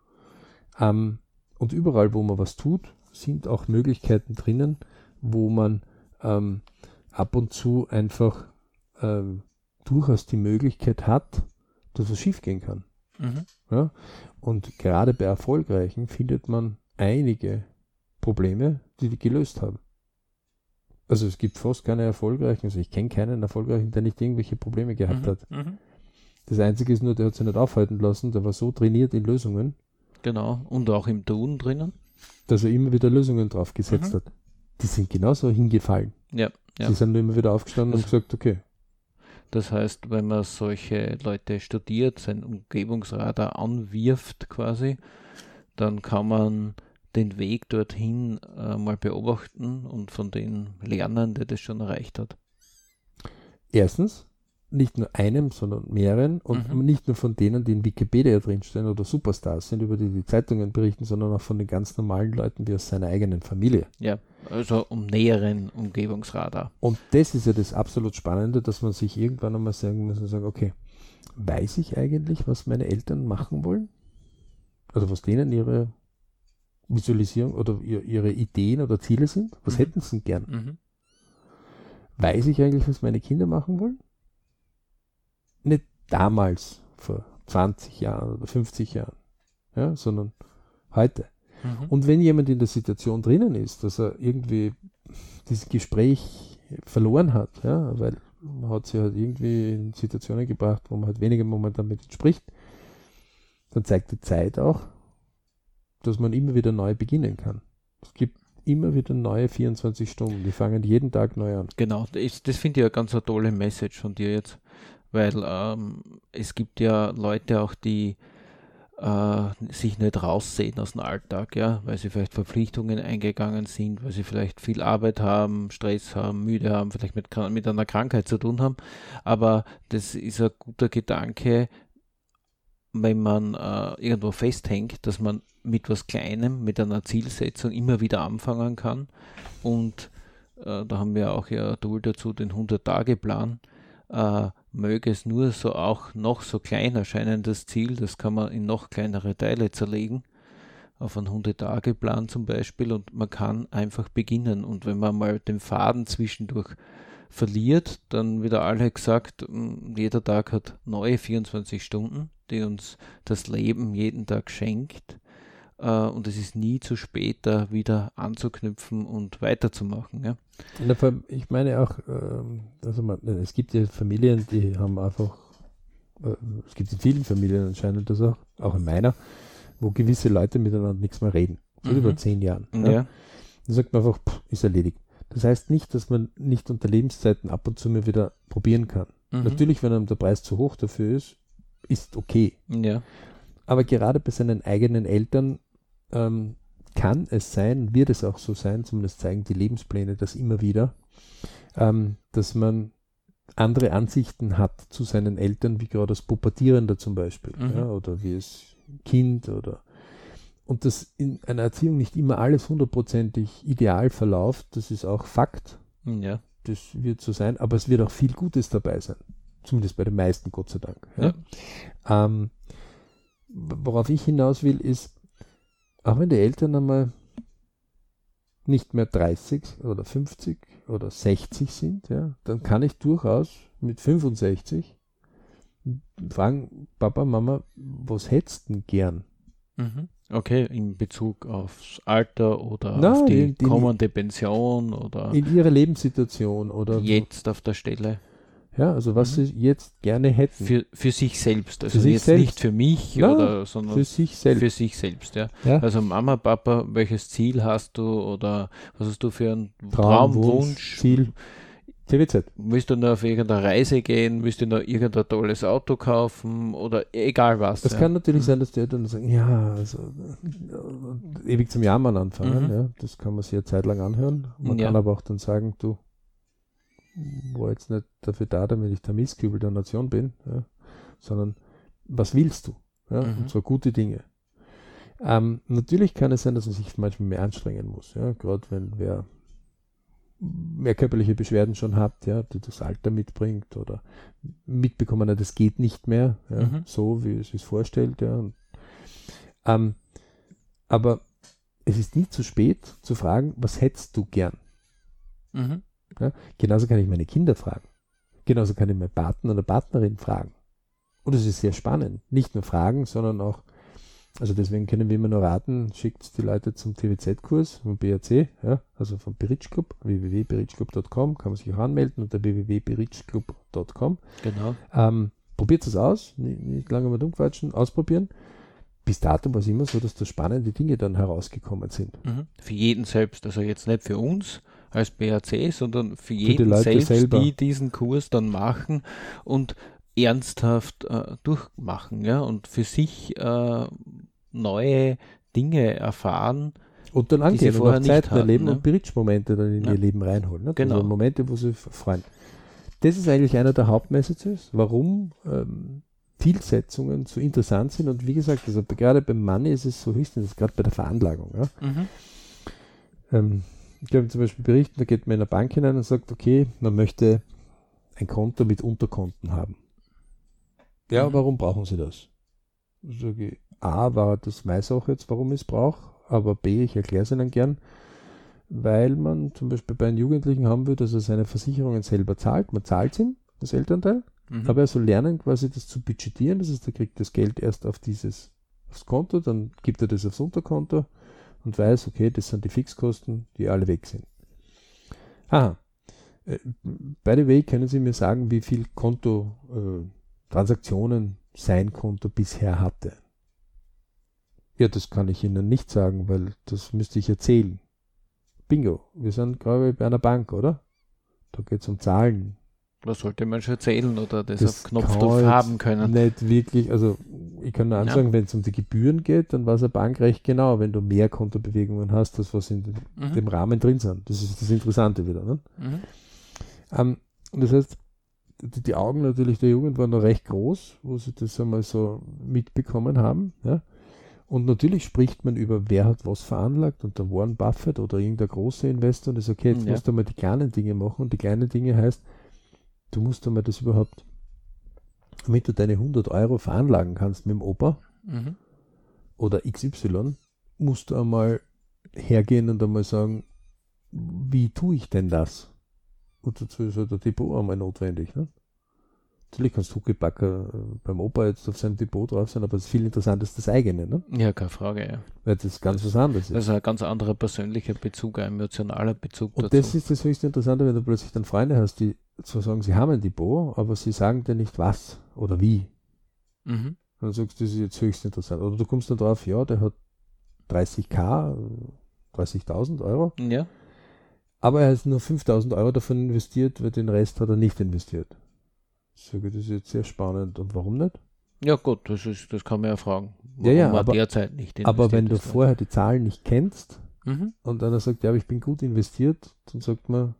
Ähm, und überall, wo man was tut, sind auch Möglichkeiten drinnen, wo man ähm, ab und zu einfach ähm, durchaus die Möglichkeit hat, dass was schiefgehen kann. Mhm. Ja? Und gerade bei Erfolgreichen findet man einige Probleme, die die gelöst haben. Also es gibt fast keine Erfolgreichen, also ich kenne keinen Erfolgreichen, der nicht irgendwelche Probleme gehabt Mhm. hat. Mhm. Das Einzige ist nur, der hat sich nicht aufhalten lassen, der war so trainiert in Lösungen, Genau. Und auch im Tun drinnen. dass er immer wieder Lösungen drauf gesetzt Mhm. hat. Die sind genauso hingefallen. Ja, ja. Die sind nur immer wieder aufgestanden und Das- gesagt, okay, Das heißt, wenn man solche Leute studiert, sein Umgebungsradar anwirft quasi, dann kann man den Weg dorthin äh, mal beobachten und von den lernen, der das schon erreicht hat? Erstens, nicht nur einem, sondern mehreren und Mhm. nicht nur von denen, die in Wikipedia drinstehen oder Superstars sind, über die die Zeitungen berichten, sondern auch von den ganz normalen Leuten wie aus seiner eigenen Familie. Ja, also um näheren Umgebungsradar. Und das ist ja das absolut Spannende, dass man sich irgendwann einmal sagen muss und sagen, okay, weiß ich eigentlich, was meine Eltern machen wollen? Also was denen ihre Visualisierung oder ihr, ihre Ideen oder Ziele sind? Was Mhm. hätten sie denn gern? Mhm. Weiß ich eigentlich, was meine Kinder machen wollen? Nicht damals, vor 20 Jahren oder 50 Jahren, ja, sondern heute. Mhm. Und wenn jemand in der Situation drinnen ist, dass er irgendwie dieses Gespräch verloren hat, ja, weil man hat sie halt irgendwie in Situationen gebracht, wo man halt weniger momentan mit spricht, dann zeigt die Zeit auch, dass man immer wieder neu beginnen kann. Es gibt immer wieder neue 24 Stunden, die fangen jeden Tag neu an. Genau, das, das finde ich eine ganz eine tolle Message von dir jetzt, weil ähm, es gibt ja Leute auch, die äh, sich nicht raussehen aus dem Alltag, ja, weil sie vielleicht Verpflichtungen eingegangen sind, weil sie vielleicht viel Arbeit haben, Stress haben, müde haben, vielleicht mit, mit einer Krankheit zu tun haben. Aber das ist ein guter Gedanke, wenn man äh, irgendwo festhängt, dass man mit was Kleinem, mit einer Zielsetzung immer wieder anfangen kann. Und äh, da haben wir auch ja Tool dazu, den 100-Tage-Plan. Äh, möge es nur so auch noch so klein erscheinen, das Ziel, das kann man in noch kleinere Teile zerlegen, auf einen 100-Tage-Plan zum Beispiel, und man kann einfach beginnen. Und wenn man mal den Faden zwischendurch verliert, dann wieder alle gesagt, mm, jeder Tag hat neue 24 Stunden, die uns das Leben jeden Tag schenkt. Äh, und es ist nie zu spät, da wieder anzuknüpfen und weiterzumachen. Ja? Ich meine auch, also man, es gibt ja Familien, die haben einfach, äh, es gibt in vielen Familien anscheinend das auch, auch in meiner, wo gewisse Leute miteinander nichts mehr reden. Seit Mhm. über zehn Jahren. Ja. Ja. Dann sagt man einfach, pff, ist erledigt. Das heißt nicht, dass man nicht unter Lebenszeiten ab und zu mal wieder probieren kann. Mhm. Natürlich, wenn einem der Preis zu hoch dafür ist, ist okay. Ja. Aber gerade bei seinen eigenen Eltern ähm, kann es sein, wird es auch so sein, zumindest zeigen die Lebenspläne das immer wieder, ähm, dass man andere Ansichten hat zu seinen Eltern, wie gerade als Pubertierender zum Beispiel, Mhm. ja, oder wie es Kind oder und dass in einer Erziehung nicht immer alles hundertprozentig ideal verläuft, das ist auch Fakt, Ja. das wird so sein, aber es wird auch viel Gutes dabei sein. Zumindest bei den meisten, Gott sei Dank. Ja. Ähm, worauf ich hinaus will, ist, auch wenn die Eltern einmal nicht mehr 30 oder 50 oder 60 sind, ja, dann kann ich durchaus mit 65 fragen, Papa, Mama, was hättest du denn gern? Mhm. Okay, in Bezug aufs Alter oder Na, auf die die- die- kommende Pension oder In ihrer Lebenssituation oder jetzt auf der Stelle. Ja, also was Mhm. sie jetzt gerne hätten Für, für sich selbst. Also sich jetzt selbst. nicht für mich Na, oder sondern für sich selbst. für sich selbst, ja. ja. Also Mama, Papa, welches Ziel hast du oder was hast du für einen Traum, Traum, Wunsch? Ziel. TWZ. Willst du nur auf irgendeine Reise gehen? Willst du nur irgendein tolles Auto kaufen? Oder egal was. Es ja. kann natürlich Mhm. sein, dass die Eltern sagen, ja, also äh, ewig zum Jammern anfangen. Mhm. Ja, das kann man sich eine Zeit lang anhören. Man Ja. kann aber auch dann sagen, du war jetzt nicht dafür da, damit ich der Mistkübel der Nation bin, ja, sondern was willst du? Ja, Mhm. Und zwar gute Dinge. Ähm, natürlich kann es sein, dass man sich manchmal mehr anstrengen muss, ja, gerade wenn wer mehr körperliche Beschwerden schon hat, ja, die das Alter mitbringt oder mitbekommen hat, das geht nicht mehr, ja, Mhm. so wie es sich vorstellt, ja. Und, ähm, aber es ist nie zu spät zu fragen, was hättest du gern? Mhm. Genauso kann ich meine Kinder fragen. Genauso kann ich meinen Partner oder Partnerin fragen. Und es ist sehr spannend. Nicht nur fragen, sondern auch, also deswegen können wir immer nur raten, schickt die Leute zum TWZ-Kurs vom BAC, ja, also vom Beritsch Club, www.berichclub.com, kann man sich auch anmelden unter www.berichclub.com. Genau. Ähm, probiert es aus, nicht, nicht lange mal umquatschen, ausprobieren. Bis dato war es immer so, dass da spannende Dinge dann herausgekommen sind. Mhm. Für jeden selbst, also jetzt nicht für uns als BAC, sondern für jeden die Leute selbst, selber. die diesen Kurs dann machen und ernsthaft äh, durchmachen, ja, und für sich äh, neue Dinge erfahren. Und dann angehen und auch Zeiten erleben ne? und Bridge-Momente dann in Ja. ihr Leben reinholen. Ne? Genau. Also Momente, wo sie freuen. Das ist eigentlich einer der Hauptmessages, warum ähm, Zielsetzungen so interessant sind. Und wie gesagt, also gerade beim Money ist es so höchstens, gerade bei der Veranlagung. Ja? Mhm. Ähm, ich glaube zum Beispiel berichten, da geht man in eine Bank hinein und sagt, okay, man möchte ein Konto mit Unterkonten haben. Ja, Mhm. warum brauchen Sie das? Sage ich, A, war das weiß auch jetzt, warum ich es brauche, aber B, ich erkläre es Ihnen gern, weil man zum Beispiel bei einem Jugendlichen haben will, dass er seine Versicherungen selber zahlt. Man zahlt ihm, das Elternteil, Mhm. aber er soll lernen, quasi das zu budgetieren. Das heißt, er kriegt das Geld erst auf dieses aufs Konto, dann gibt er das aufs Unterkonto und weiß, okay, das sind die Fixkosten, die alle weg sind. Aha. Äh, By the way, können Sie mir sagen, wie viel Konto äh, sein Konto bisher hatte? Ja, das kann ich Ihnen nicht sagen, weil das müsste ich erzählen. Bingo, wir sind gerade bei einer Bank, oder? Da geht es um Zahlen. Was sollte man schon erzählen oder das, Das auf Knopfdruck haben können? Nicht wirklich, also ich kann nur Ja. ansagen, wenn es um die Gebühren geht, dann weiß eine Bank recht genau, wenn du mehr Kontobewegungen hast, als was in dem- Mhm. dem Rahmen drin sind. Das ist das Interessante wieder. Ne? Mhm. Ähm, und das heißt, die, die Augen natürlich der Jugend waren noch recht groß, wo sie das einmal so mitbekommen haben. Ja? Und natürlich spricht man über, wer hat was veranlagt und der Warren Buffett oder irgendein großer Investor und ist okay, jetzt Ja. musst du mal die kleinen Dinge machen und die kleinen Dinge heißt, du musst einmal das überhaupt, damit du deine 100 Euro veranlagen kannst mit dem Opa Mhm. oder XY, musst du einmal hergehen und einmal sagen, wie tue ich denn das? Und dazu ist halt ein Depot einmal notwendig. Ne? Natürlich kannst du Huckepacker äh, beim Opa jetzt auf seinem Depot drauf sein, aber das viel interessanter ist das eigene, ne? Ja, keine Frage, ja. weil das ganz was anderes ist. Also ein ganz anderer persönlicher Bezug, ein emotionaler Bezug Und dazu. das ist das höchst Interessante, wenn du plötzlich dann Freunde hast, die zwar sagen, sie haben ein Depot, aber sie sagen dir nicht was oder wie. mhm. Und dann sagst du, das ist jetzt höchst interessant. Oder du kommst dann drauf, ja, der hat 30k, äh, 30.000 Euro, Ja, aber er hat nur 5.000 Euro davon investiert, weil den Rest hat er nicht investiert. Ich sage, das ist jetzt sehr spannend. Und warum nicht? ja gut, das, ist, das kann man ja fragen. Ja, ja, man aber- derzeit nicht Aber wenn du ne? vorher die Zahlen nicht kennst Mhm. und einer sagt, ja, aber ich bin gut investiert, dann sagt man,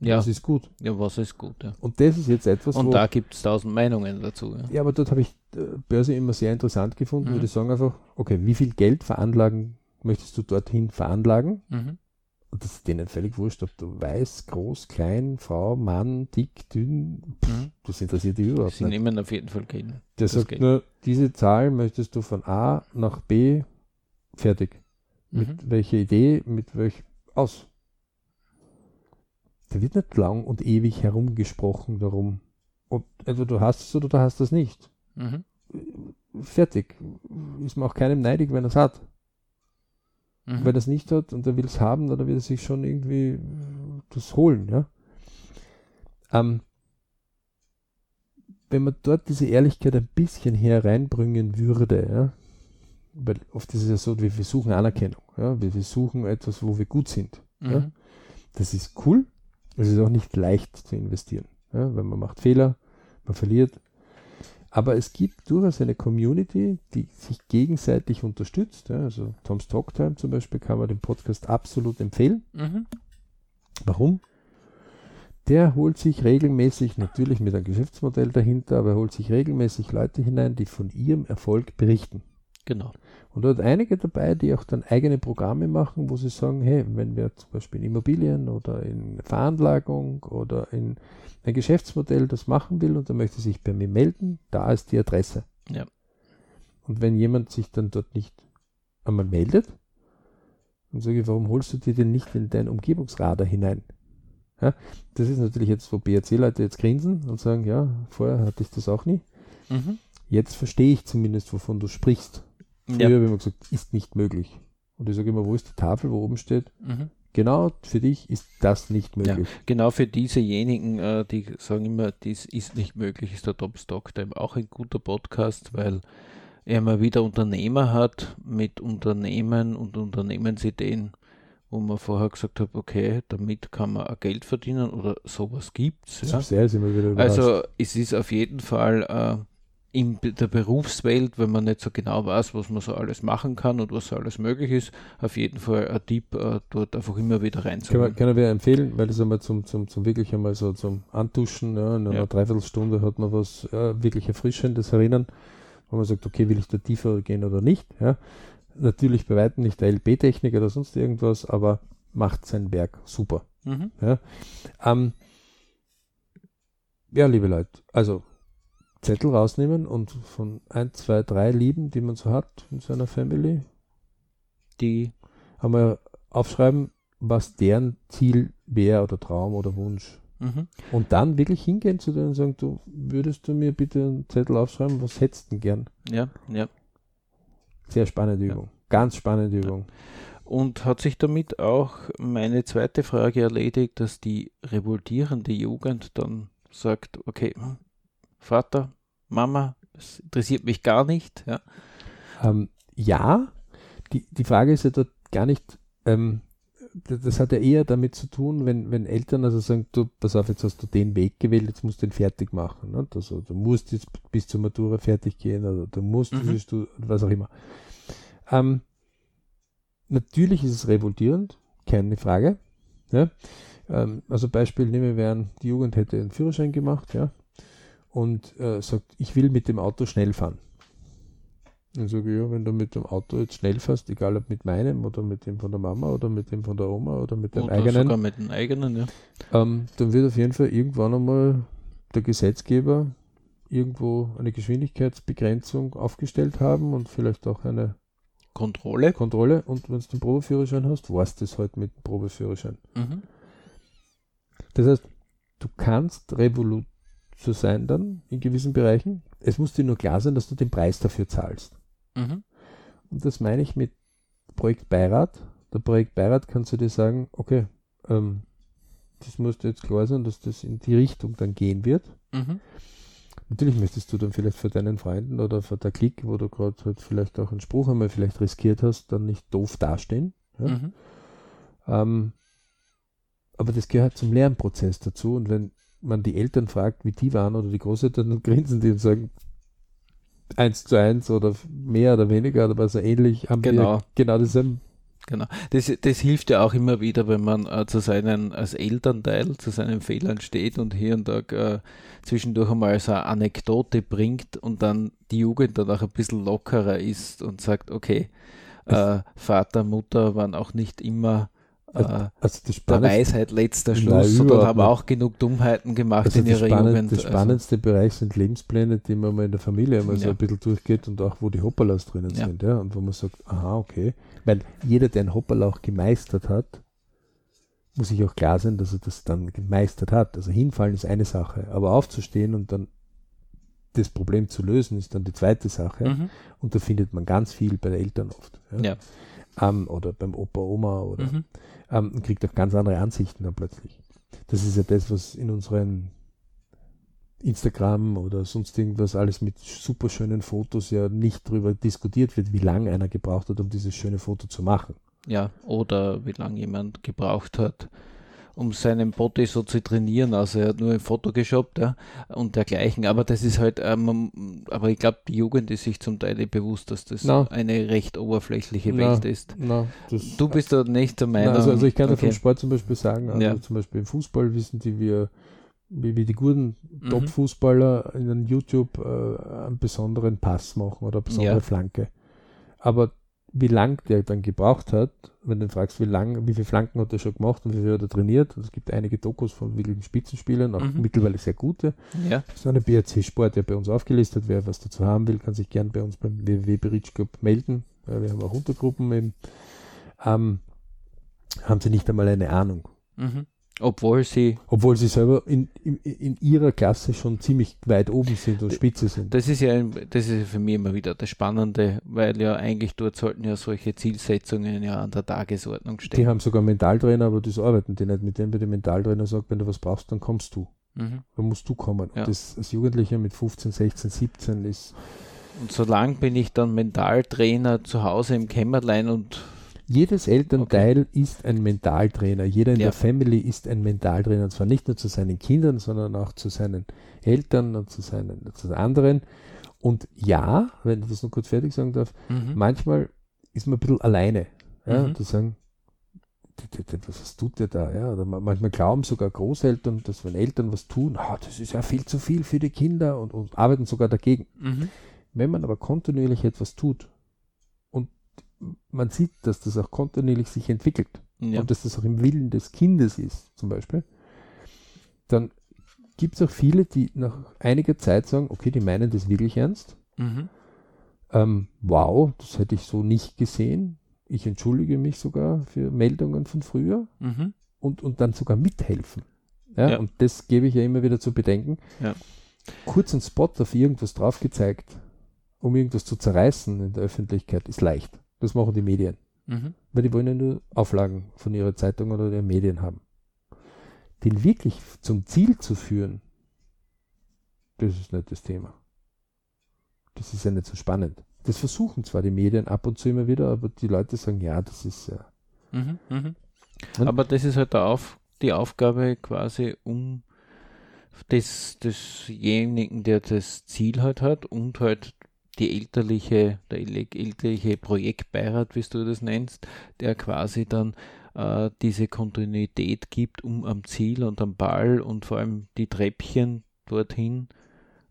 Ja. das ist gut. Ja, was ist gut, ja. Und das ist jetzt etwas, Und da gibt es tausend Meinungen dazu. Ja. ja, aber dort habe ich äh, Börse immer sehr interessant gefunden, Mhm. die sagen einfach, okay, wie viel Geld veranlagen möchtest du dorthin veranlagen? Mhm. Und das ist denen völlig wurscht, ob du weiß, groß, klein, Frau, Mann, dick, dünn, pff, Mhm. das interessiert dich überhaupt Sie nicht. nehmen auf jeden Fall Geld. Der das sagt geht. nur, diese Zahl möchtest du von A nach B fertig. Mhm. Mit welcher Idee, mit welch aus. Da wird nicht lang und ewig herumgesprochen darum. Und entweder du hast es oder du hast es nicht. Mhm. Fertig. Ist man auch keinem neidig, wenn er es hat. Mhm. Wenn er es nicht hat und er will es haben, dann wird er sich schon irgendwie das holen, ja. Ähm, wenn man dort diese Ehrlichkeit ein bisschen hereinbringen würde, ja, weil oft ist es ja so, wir, wir suchen Anerkennung, ja, wir, wir suchen etwas, wo wir gut sind. ja. Mhm. Das ist cool, es ist auch nicht leicht zu investieren, ja, weil man macht Fehler, man verliert. Aber es gibt durchaus eine Community, die sich gegenseitig unterstützt. Ja, also Tom's Talktime zum Beispiel kann man den Podcast absolut empfehlen. Mhm. Warum? Der holt sich regelmäßig, natürlich mit einem Geschäftsmodell dahinter, aber er holt sich regelmäßig Leute hinein, die von ihrem Erfolg berichten. Genau. Und da hat einige dabei, die auch dann eigene Programme machen, wo sie sagen, hey, wenn wir zum Beispiel in Immobilien oder in Veranlagung oder in ein Geschäftsmodell das machen will und er möchte sich bei mir melden, da ist die Adresse. Ja. Und wenn jemand sich dann dort nicht einmal meldet, dann sage ich, warum holst du dir denn nicht in dein Umgebungsradar hinein? Ja, das ist natürlich jetzt, wo BRC-Leute jetzt grinsen und sagen, ja, vorher hatte ich das auch nie. Mhm. Jetzt verstehe ich zumindest, wovon du sprichst. Früher Ja. habe ich immer gesagt, ist nicht möglich. Und ich sage immer, wo ist die Tafel, wo oben steht? Mhm. Genau, für dich ist das nicht möglich. Genau für diesejenigen, äh, die sagen immer, dies ist nicht möglich, ist der Top Stock Time auch ein guter Podcast, weil er mal wieder Unternehmer hat mit Unternehmen und Unternehmensideen, wo man vorher gesagt hat, okay, damit kann man auch Geld verdienen oder sowas gibt's. Ja. Sehr, sind wir wieder überrascht. Also es ist auf jeden Fall äh, in der Berufswelt, wenn man nicht so genau weiß, was man so alles machen kann und was so alles möglich ist, auf jeden Fall ein Tipp, äh, dort einfach immer wieder reinzugehen. Kann, kann ich empfehlen, weil das einmal zum, zum, zum wirklich einmal so zum Antuschen, ja, in einer ja. Dreiviertelstunde hat man was ja, wirklich Erfrischendes erinnern, wo man sagt, okay, will ich da tiefer gehen oder nicht. Ja. Natürlich bei weitem nicht der LP-Technik oder sonst irgendwas, aber macht sein Werk super. Mhm. Ja. Ähm, ja, liebe Leute, also Zettel rausnehmen und von ein, zwei, drei Lieben, die man so hat in seiner Family, die einmal aufschreiben, was deren Ziel wäre oder Traum oder Wunsch. Mhm. Und dann wirklich hingehen zu denen und sagen, du würdest du mir bitte einen Zettel aufschreiben, was hättest du denn gern? Ja, ja. Sehr spannende Übung. Ja. Ganz spannende Übung. Ja. Und hat sich damit auch meine zweite Frage erledigt, dass die revoltierende Jugend dann sagt, okay, Vater, Mama, das interessiert mich gar nicht. Ja, ähm, ja die, die Frage ist ja dort gar nicht, ähm, das hat ja eher damit zu tun, wenn, wenn Eltern also sagen, du, pass auf, jetzt hast du den Weg gewählt, jetzt musst du den fertig machen. Ne? Also, du musst jetzt bis zur Matura fertig gehen oder du musst, mhm. du, was auch immer. Ähm, natürlich ist es revoltierend, keine Frage. Ja? Ähm, also Beispiel nehmen wir an, die Jugend hätte einen Führerschein gemacht, ja, und äh, sagt, ich will mit dem Auto schnell fahren. Dann sage ich, ja, wenn du mit dem Auto jetzt schnell fährst, egal ob mit meinem oder mit dem von der Mama oder mit dem von der Oma oder mit dem oder eigenen. Sogar mit dem eigenen, ja. Ähm, dann wird auf jeden Fall irgendwann einmal der Gesetzgeber irgendwo eine Geschwindigkeitsbegrenzung aufgestellt haben und vielleicht auch eine Kontrolle. Kontrolle. Und wenn du den Probeführerschein hast, warst du das halt mit dem Probeführerschein. Mhm. Das heißt, du kannst Revolution sein dann in gewissen Bereichen. Es muss dir nur klar sein, dass du den Preis dafür zahlst. Mhm. Und das meine ich mit Projektbeirat. Der Projektbeirat kann zu dir sagen, okay, ähm, das muss dir jetzt klar sein, dass das in die Richtung dann gehen wird. Mhm. Natürlich möchtest du dann vielleicht für deinen Freunden oder für der Klick, wo du gerade halt vielleicht auch einen Spruch einmal vielleicht riskiert hast, dann nicht doof dastehen. Ja? Mhm. Ähm, aber das gehört zum Lernprozess dazu. Und wenn man die Eltern fragt, wie die waren oder die Großeltern, dann grinsen die und sagen, eins zu eins oder mehr oder weniger oder so ähnlich, haben genau. wir genau dasselbe. Genau. Das, das hilft ja auch immer wieder, wenn man äh, zu seinen, als Elternteil zu seinen Fehlern steht und hier und da äh, zwischendurch einmal so eine Anekdote bringt und dann die Jugend dann auch ein bisschen lockerer ist und sagt, okay, äh, Vater, Mutter waren auch nicht immer also, äh, also der Weisheit letzter Schluss, sondern haben auch genug Dummheiten gemacht also in ihrer spannend, Jugend. Der also spannendste also. Bereich sind Lebenspläne, die man mal in der Familie einmal ja. so ein bisschen durchgeht und auch wo die Hopperlaus drinnen ja. sind, ja, und wo man sagt, aha, okay. Weil jeder, der einen Hopperlauch gemeistert hat, muss sich auch klar sein, dass er das dann gemeistert hat. Also hinfallen ist eine Sache, aber aufzustehen und dann das Problem zu lösen, ist dann die zweite Sache. Mhm. Und da findet man ganz viel bei den Eltern oft. Ja. ja. Ähm, oder beim Opa, Oma oder mhm ähm, und kriegt auch ganz andere Ansichten dann plötzlich. Das ist ja das, was in unseren Instagram oder sonst irgendwas alles mit super schönen Fotos ja nicht darüber diskutiert wird, wie lange einer gebraucht hat, um dieses schöne Foto zu machen. Ja, oder wie lange jemand gebraucht hat, um seinen Body so zu trainieren. Also er hat nur ein Foto geshoppt ja, und dergleichen. Aber das ist halt, ähm, aber ich glaube, die Jugend ist sich zum Teil bewusst, dass das no. eine recht oberflächliche no. Welt ist. No. du bist da nicht der Meinung. Also, also, ich kann okay. vom Sport zum Beispiel sagen, also ja. zum Beispiel im Fußball wissen die wir, wie, wie die guten mhm. Top-Fußballer in YouTube äh, einen besonderen Pass machen oder eine besondere ja. Flanke. Aber wie lang der dann gebraucht hat, wenn du fragst, wie lang, wie viele Flanken hat er schon gemacht und wie viel hat er trainiert. Es gibt einige Dokus von wirklichen Spitzenspielern, auch mhm. mittlerweile sehr gute. Ja. So eine BRC Sport, der bei uns aufgelistet, wer was dazu haben will, kann sich gern bei uns beim www Bridge Club melden. Wir haben auch Untergruppen eben. Ähm, haben sie nicht einmal eine Ahnung. Mhm. Obwohl sie. Obwohl sie selber in, in, in, ihrer Klasse schon ziemlich weit oben sind und spitze sind. Das ist ja das ist für mich immer wieder das Spannende, weil ja eigentlich dort sollten ja solche Zielsetzungen ja an der Tagesordnung stehen. Die haben sogar Mentaltrainer, aber das arbeiten die nicht mit dem, wie der Mentaltrainer sagt, wenn du was brauchst, dann kommst du. Mhm. Dann musst du kommen. Ja. Und das als Jugendlicher mit 15, 16, 17 ist. Und solange bin ich dann Mentaltrainer zu Hause im Kämmerlein und Jedes Elternteil okay. ist ein Mentaltrainer. Jeder in ja. der Family ist ein Mentaltrainer. Und zwar nicht nur zu seinen Kindern, sondern auch zu seinen Eltern und zu seinen zu anderen. Und ja, wenn ich das noch kurz fertig sagen darf, mhm. manchmal ist man ein bisschen alleine. Ja, mhm. zu sagen, was tut der da? Ja? Oder manchmal glauben sogar Großeltern, dass wenn Eltern was tun, oh, das ist ja viel zu viel für die Kinder und, und arbeiten sogar dagegen. Mhm. Wenn man aber kontinuierlich etwas tut man sieht, dass das auch kontinuierlich sich entwickelt ja. und dass das auch im Willen des Kindes ist, zum Beispiel, dann gibt es auch viele, die nach einiger Zeit sagen, okay, die meinen das wirklich ernst. Mhm. Ähm, wow, das hätte ich so nicht gesehen ich entschuldige mich sogar für Meldungen von früher mhm. und, und dann sogar mithelfen. Ja, ja, Und das gebe ich ja immer wieder zu bedenken. Ja. Kurz einen Spot auf irgendwas drauf gezeigt, um irgendwas zu zerreißen in der Öffentlichkeit, ist leicht. Das machen die Medien. Mhm. Weil die wollen ja nur Auflagen von ihrer Zeitung oder den Medien haben. Den wirklich zum Ziel zu führen, das ist nicht das Thema. Das ist ja nicht so spannend. Das versuchen zwar die Medien ab und zu immer wieder, aber die Leute sagen, ja, das ist ja. Mhm, mh. Aber das ist halt Auf, die Aufgabe quasi, um des, desjenigen, der das Ziel halt hat und halt die elterliche, der elterliche Projektbeirat, wie du das nennst, der quasi dann äh, diese Kontinuität gibt, um am Ziel und am Ball und vor allem die Treppchen dorthin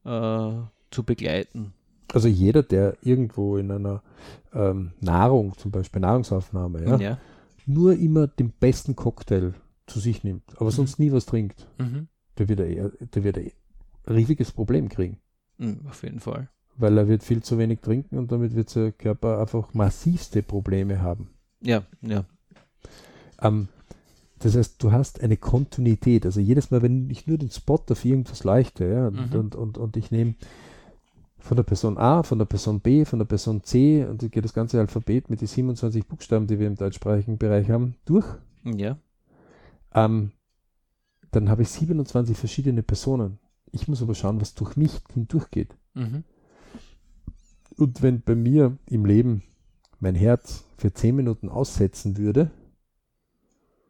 äh, zu begleiten also jeder, der irgendwo in einer ähm, Nahrung, zum Beispiel Nahrungsaufnahme, ja, ja, nur immer den besten Cocktail zu sich nimmt, aber mhm. sonst nie was trinkt, mhm. der wird ein, der wird ein riesiges Problem kriegen. Mhm, auf jeden Fall. Weil er wird viel zu wenig trinken und damit wird sein Körper einfach massivste Probleme haben. Ja, ja. Ähm, das heißt, du hast eine Kontinuität. Also jedes Mal, wenn ich nur den Spot auf irgendwas leuchte, ja, und, mhm. und, und, und ich nehme von der Person A, von der Person B, von der Person C und ich gehe das ganze Alphabet mit den 27 Buchstaben, die wir im deutschsprachigen Bereich haben, durch. Ja. Ähm, dann habe ich 27 verschiedene Personen. Ich muss aber schauen, was durch mich hindurchgeht. Mhm. Und wenn bei mir im Leben mein Herz für 10 Minuten aussetzen würde,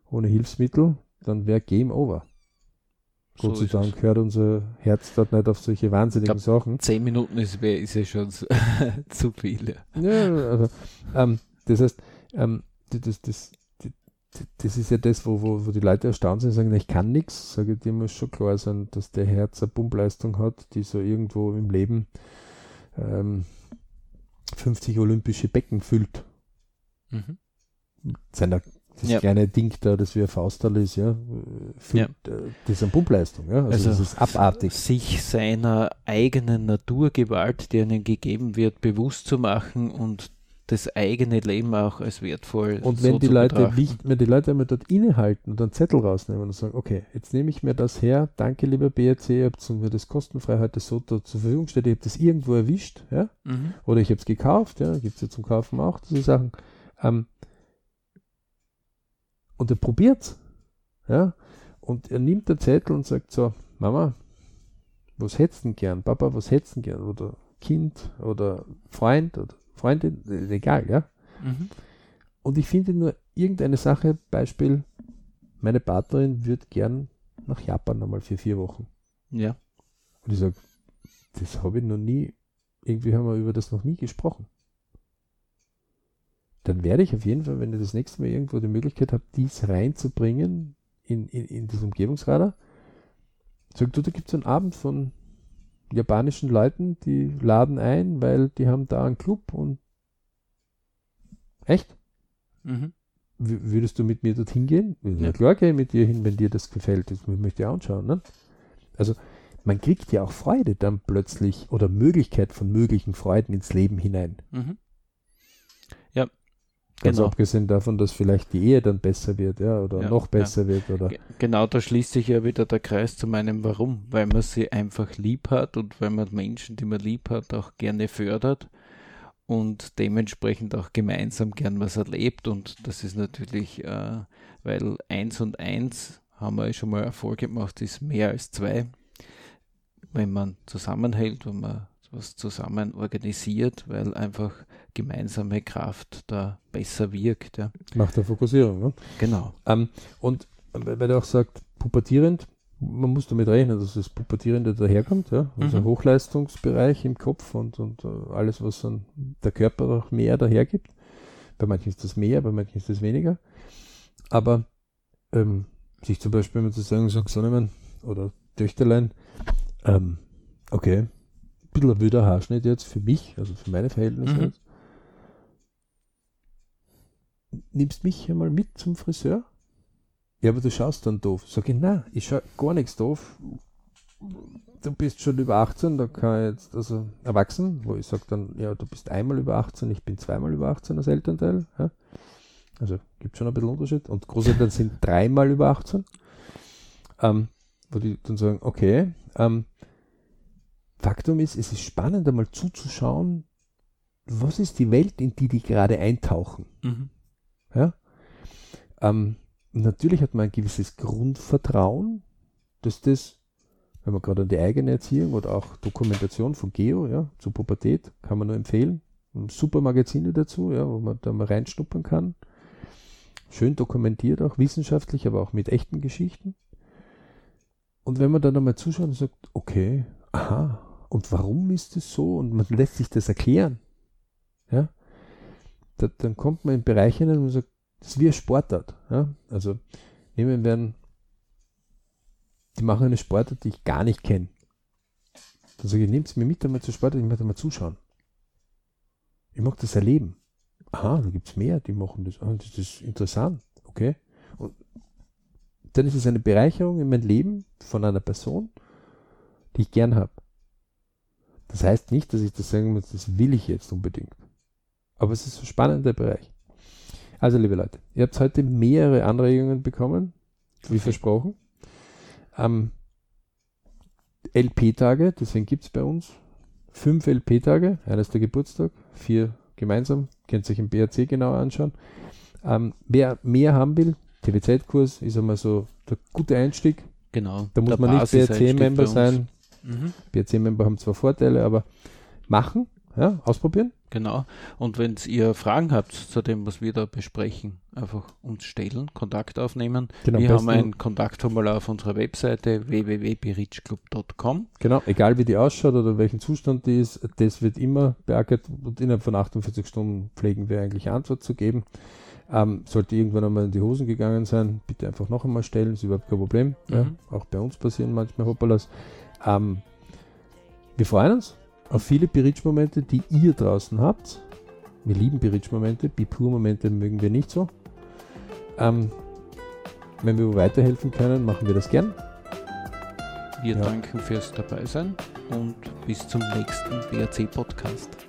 ohne Hilfsmittel, dann wäre Game Over. Gott so sei Dank hört unser Herz dort nicht auf solche wahnsinnigen glaub, Sachen. Zehn Minuten ist, ist ja schon zu viel. Ja, ja also, ähm, das heißt, ähm, das, das, das, das ist ja das, wo, wo, wo die Leute erstaunt sind und sagen, ich kann nichts. Sage ich, dir muss schon klar sein, dass der Herz eine Pumpleistung hat, die so irgendwo im Leben ähm, 50 olympische Becken füllt. Mhm. Seiner das ja. kleine Ding da, das wie ein Faustal ist, ja, für, ja. Äh, das ist eine Pumpleistung, ja, also, also das ist abartig. Sich seiner eigenen Naturgewalt, die einem gegeben wird, bewusst zu machen und das eigene Leben auch als wertvoll Und wenn so die Leute betrachten. nicht mehr die Leute einmal dort innehalten und einen Zettel rausnehmen und sagen, okay, jetzt nehme ich mir das her, danke lieber BRC, ihr habt mir das kostenfrei heute so zur Verfügung gestellt, ich habe das irgendwo erwischt, ja, mhm. oder ich habe es gekauft, ja, gibt es ja zum Kaufen auch diese Sachen. Ähm, und er probiert Ja? Und er nimmt den Zettel und sagt so, Mama, was hättest du gern? Papa, was hättest du gern? Oder Kind oder Freund oder Freundin, egal, ja. Mhm. Und ich finde nur irgendeine Sache, Beispiel, meine Partnerin würde gern nach Japan nochmal für vier Wochen. Ja. Und ich sage, das habe ich noch nie, irgendwie haben wir über das noch nie gesprochen dann werde ich auf jeden Fall, wenn ich das nächste Mal irgendwo die Möglichkeit habe, dies reinzubringen in, in, in das Umgebungsradar, sag du, da gibt es einen Abend von japanischen Leuten, die laden ein, weil die haben da einen Club und echt? Mhm. Würdest du mit mir dorthin gehen? Ja, klar gehe ich mit dir hin, wenn dir das gefällt. Das möchte ich anschauen. Ne? Also man kriegt ja auch Freude dann plötzlich oder Möglichkeit von möglichen Freuden ins Leben hinein. Mhm. Ganz genau. abgesehen davon, dass vielleicht die Ehe dann besser wird, ja, oder ja, noch besser ja. wird, oder? Genau, da schließt sich ja wieder der Kreis zu meinem Warum, weil man sie einfach lieb hat und weil man Menschen, die man lieb hat, auch gerne fördert und dementsprechend auch gemeinsam gern was erlebt und das ist natürlich, äh, weil eins und eins haben wir schon mal Erfolg gemacht, ist mehr als zwei, wenn man zusammenhält, wenn man was zusammen organisiert, weil einfach gemeinsame Kraft da besser wirkt. Ja. Macht der Fokussierung, ne? Genau. Ähm, und weil er auch sagt, pubertierend, man muss damit rechnen, dass das Pubertierende daherkommt, ja. Also Mhm. Hochleistungsbereich im Kopf und, und äh, alles, was dann der Körper auch mehr dahergibt. Bei manchen ist das mehr, bei manchen ist das weniger. Aber ähm, sich zum Beispiel mal zu sagen, sagt Sonnemann oder Töchterlein, ähm, okay, bisschen ein wilder Haarschnitt jetzt für mich, also für meine Verhältnisse Mhm. jetzt. Nimmst mich einmal mit zum Friseur? Ja, aber du schaust dann doof. Sag ich, na, ich schau gar nichts doof. Du bist schon über 18, da kann ich jetzt, also erwachsen, wo ich sage dann, ja, du bist einmal über 18, ich bin zweimal über 18 als Elternteil. Ja? Also gibt schon ein bisschen Unterschied. Und Großeltern sind dreimal über 18. Ähm, wo die dann sagen, okay, ähm, Faktum ist, es ist spannend einmal zuzuschauen, was ist die Welt, in die die gerade eintauchen. Mhm. Ja? Ähm, natürlich hat man ein gewisses Grundvertrauen, dass das, wenn man gerade an die eigene Erziehung oder auch Dokumentation von Geo, ja, zur Pubertät, kann man nur empfehlen. Super Magazine dazu, ja, wo man da mal reinschnuppern kann. Schön dokumentiert auch, wissenschaftlich, aber auch mit echten Geschichten. Und wenn man dann einmal zuschaut und sagt, okay, aha, und warum ist es so? Und man lässt sich das erklären. Ja, da, dann kommt man in Bereiche hinein, man sagt, das ist wie eine Sportart. Ja? Also nehmen wir einen, die machen eine Sportart, die ich gar nicht kenne. Dann sage ich, nehmt mir mit einmal zur Sportart, ich möchte mal zuschauen. Ich mag das erleben. Aha, da gibt es mehr, die machen das. Ah, das ist interessant. Okay. Und dann ist es eine Bereicherung in mein Leben von einer Person, die ich gern habe. Das heißt nicht, dass ich das sagen muss, das will ich jetzt unbedingt. Aber es ist ein spannender Bereich. Also, liebe Leute, ihr habt heute mehrere Anregungen bekommen, wie Okay. versprochen. Ähm, LP-Tage, deswegen gibt es bei uns fünf LP-Tage, eines der Geburtstag, vier gemeinsam, könnt ihr euch im BRC genauer anschauen. Ähm, wer mehr haben will, TVZ-Kurs ist einmal so der gute Einstieg. Genau. Da muss Der man nicht BRC-Member sein. Mhm. BRC-Member haben zwar Vorteile, aber machen, ja, ausprobieren. Genau. Und wenn ihr Fragen habt zu dem, was wir da besprechen, einfach uns stellen, Kontakt aufnehmen. Genau, wir haben ein Kontaktformular auf unserer Webseite www.berichclub.com. Genau, egal wie die ausschaut oder welchen Zustand die ist, das wird immer beackert und innerhalb von 48 Stunden pflegen wir eigentlich Antwort zu geben. Ähm, sollte irgendwann einmal in die Hosen gegangen sein, bitte einfach noch einmal stellen, ist überhaupt kein Problem. Ja, Mhm. auch bei uns passieren manchmal Hoppalas. Ähm, wir freuen uns auf viele Beritsch-Momente, die ihr draußen habt. Wir lieben Beritsch-Momente, Bipur-Momente mögen wir nicht so. Ähm, wenn wir weiterhelfen können, machen wir das gern. Wir Ja. danken fürs Dabeisein und bis zum nächsten BRC-Podcast.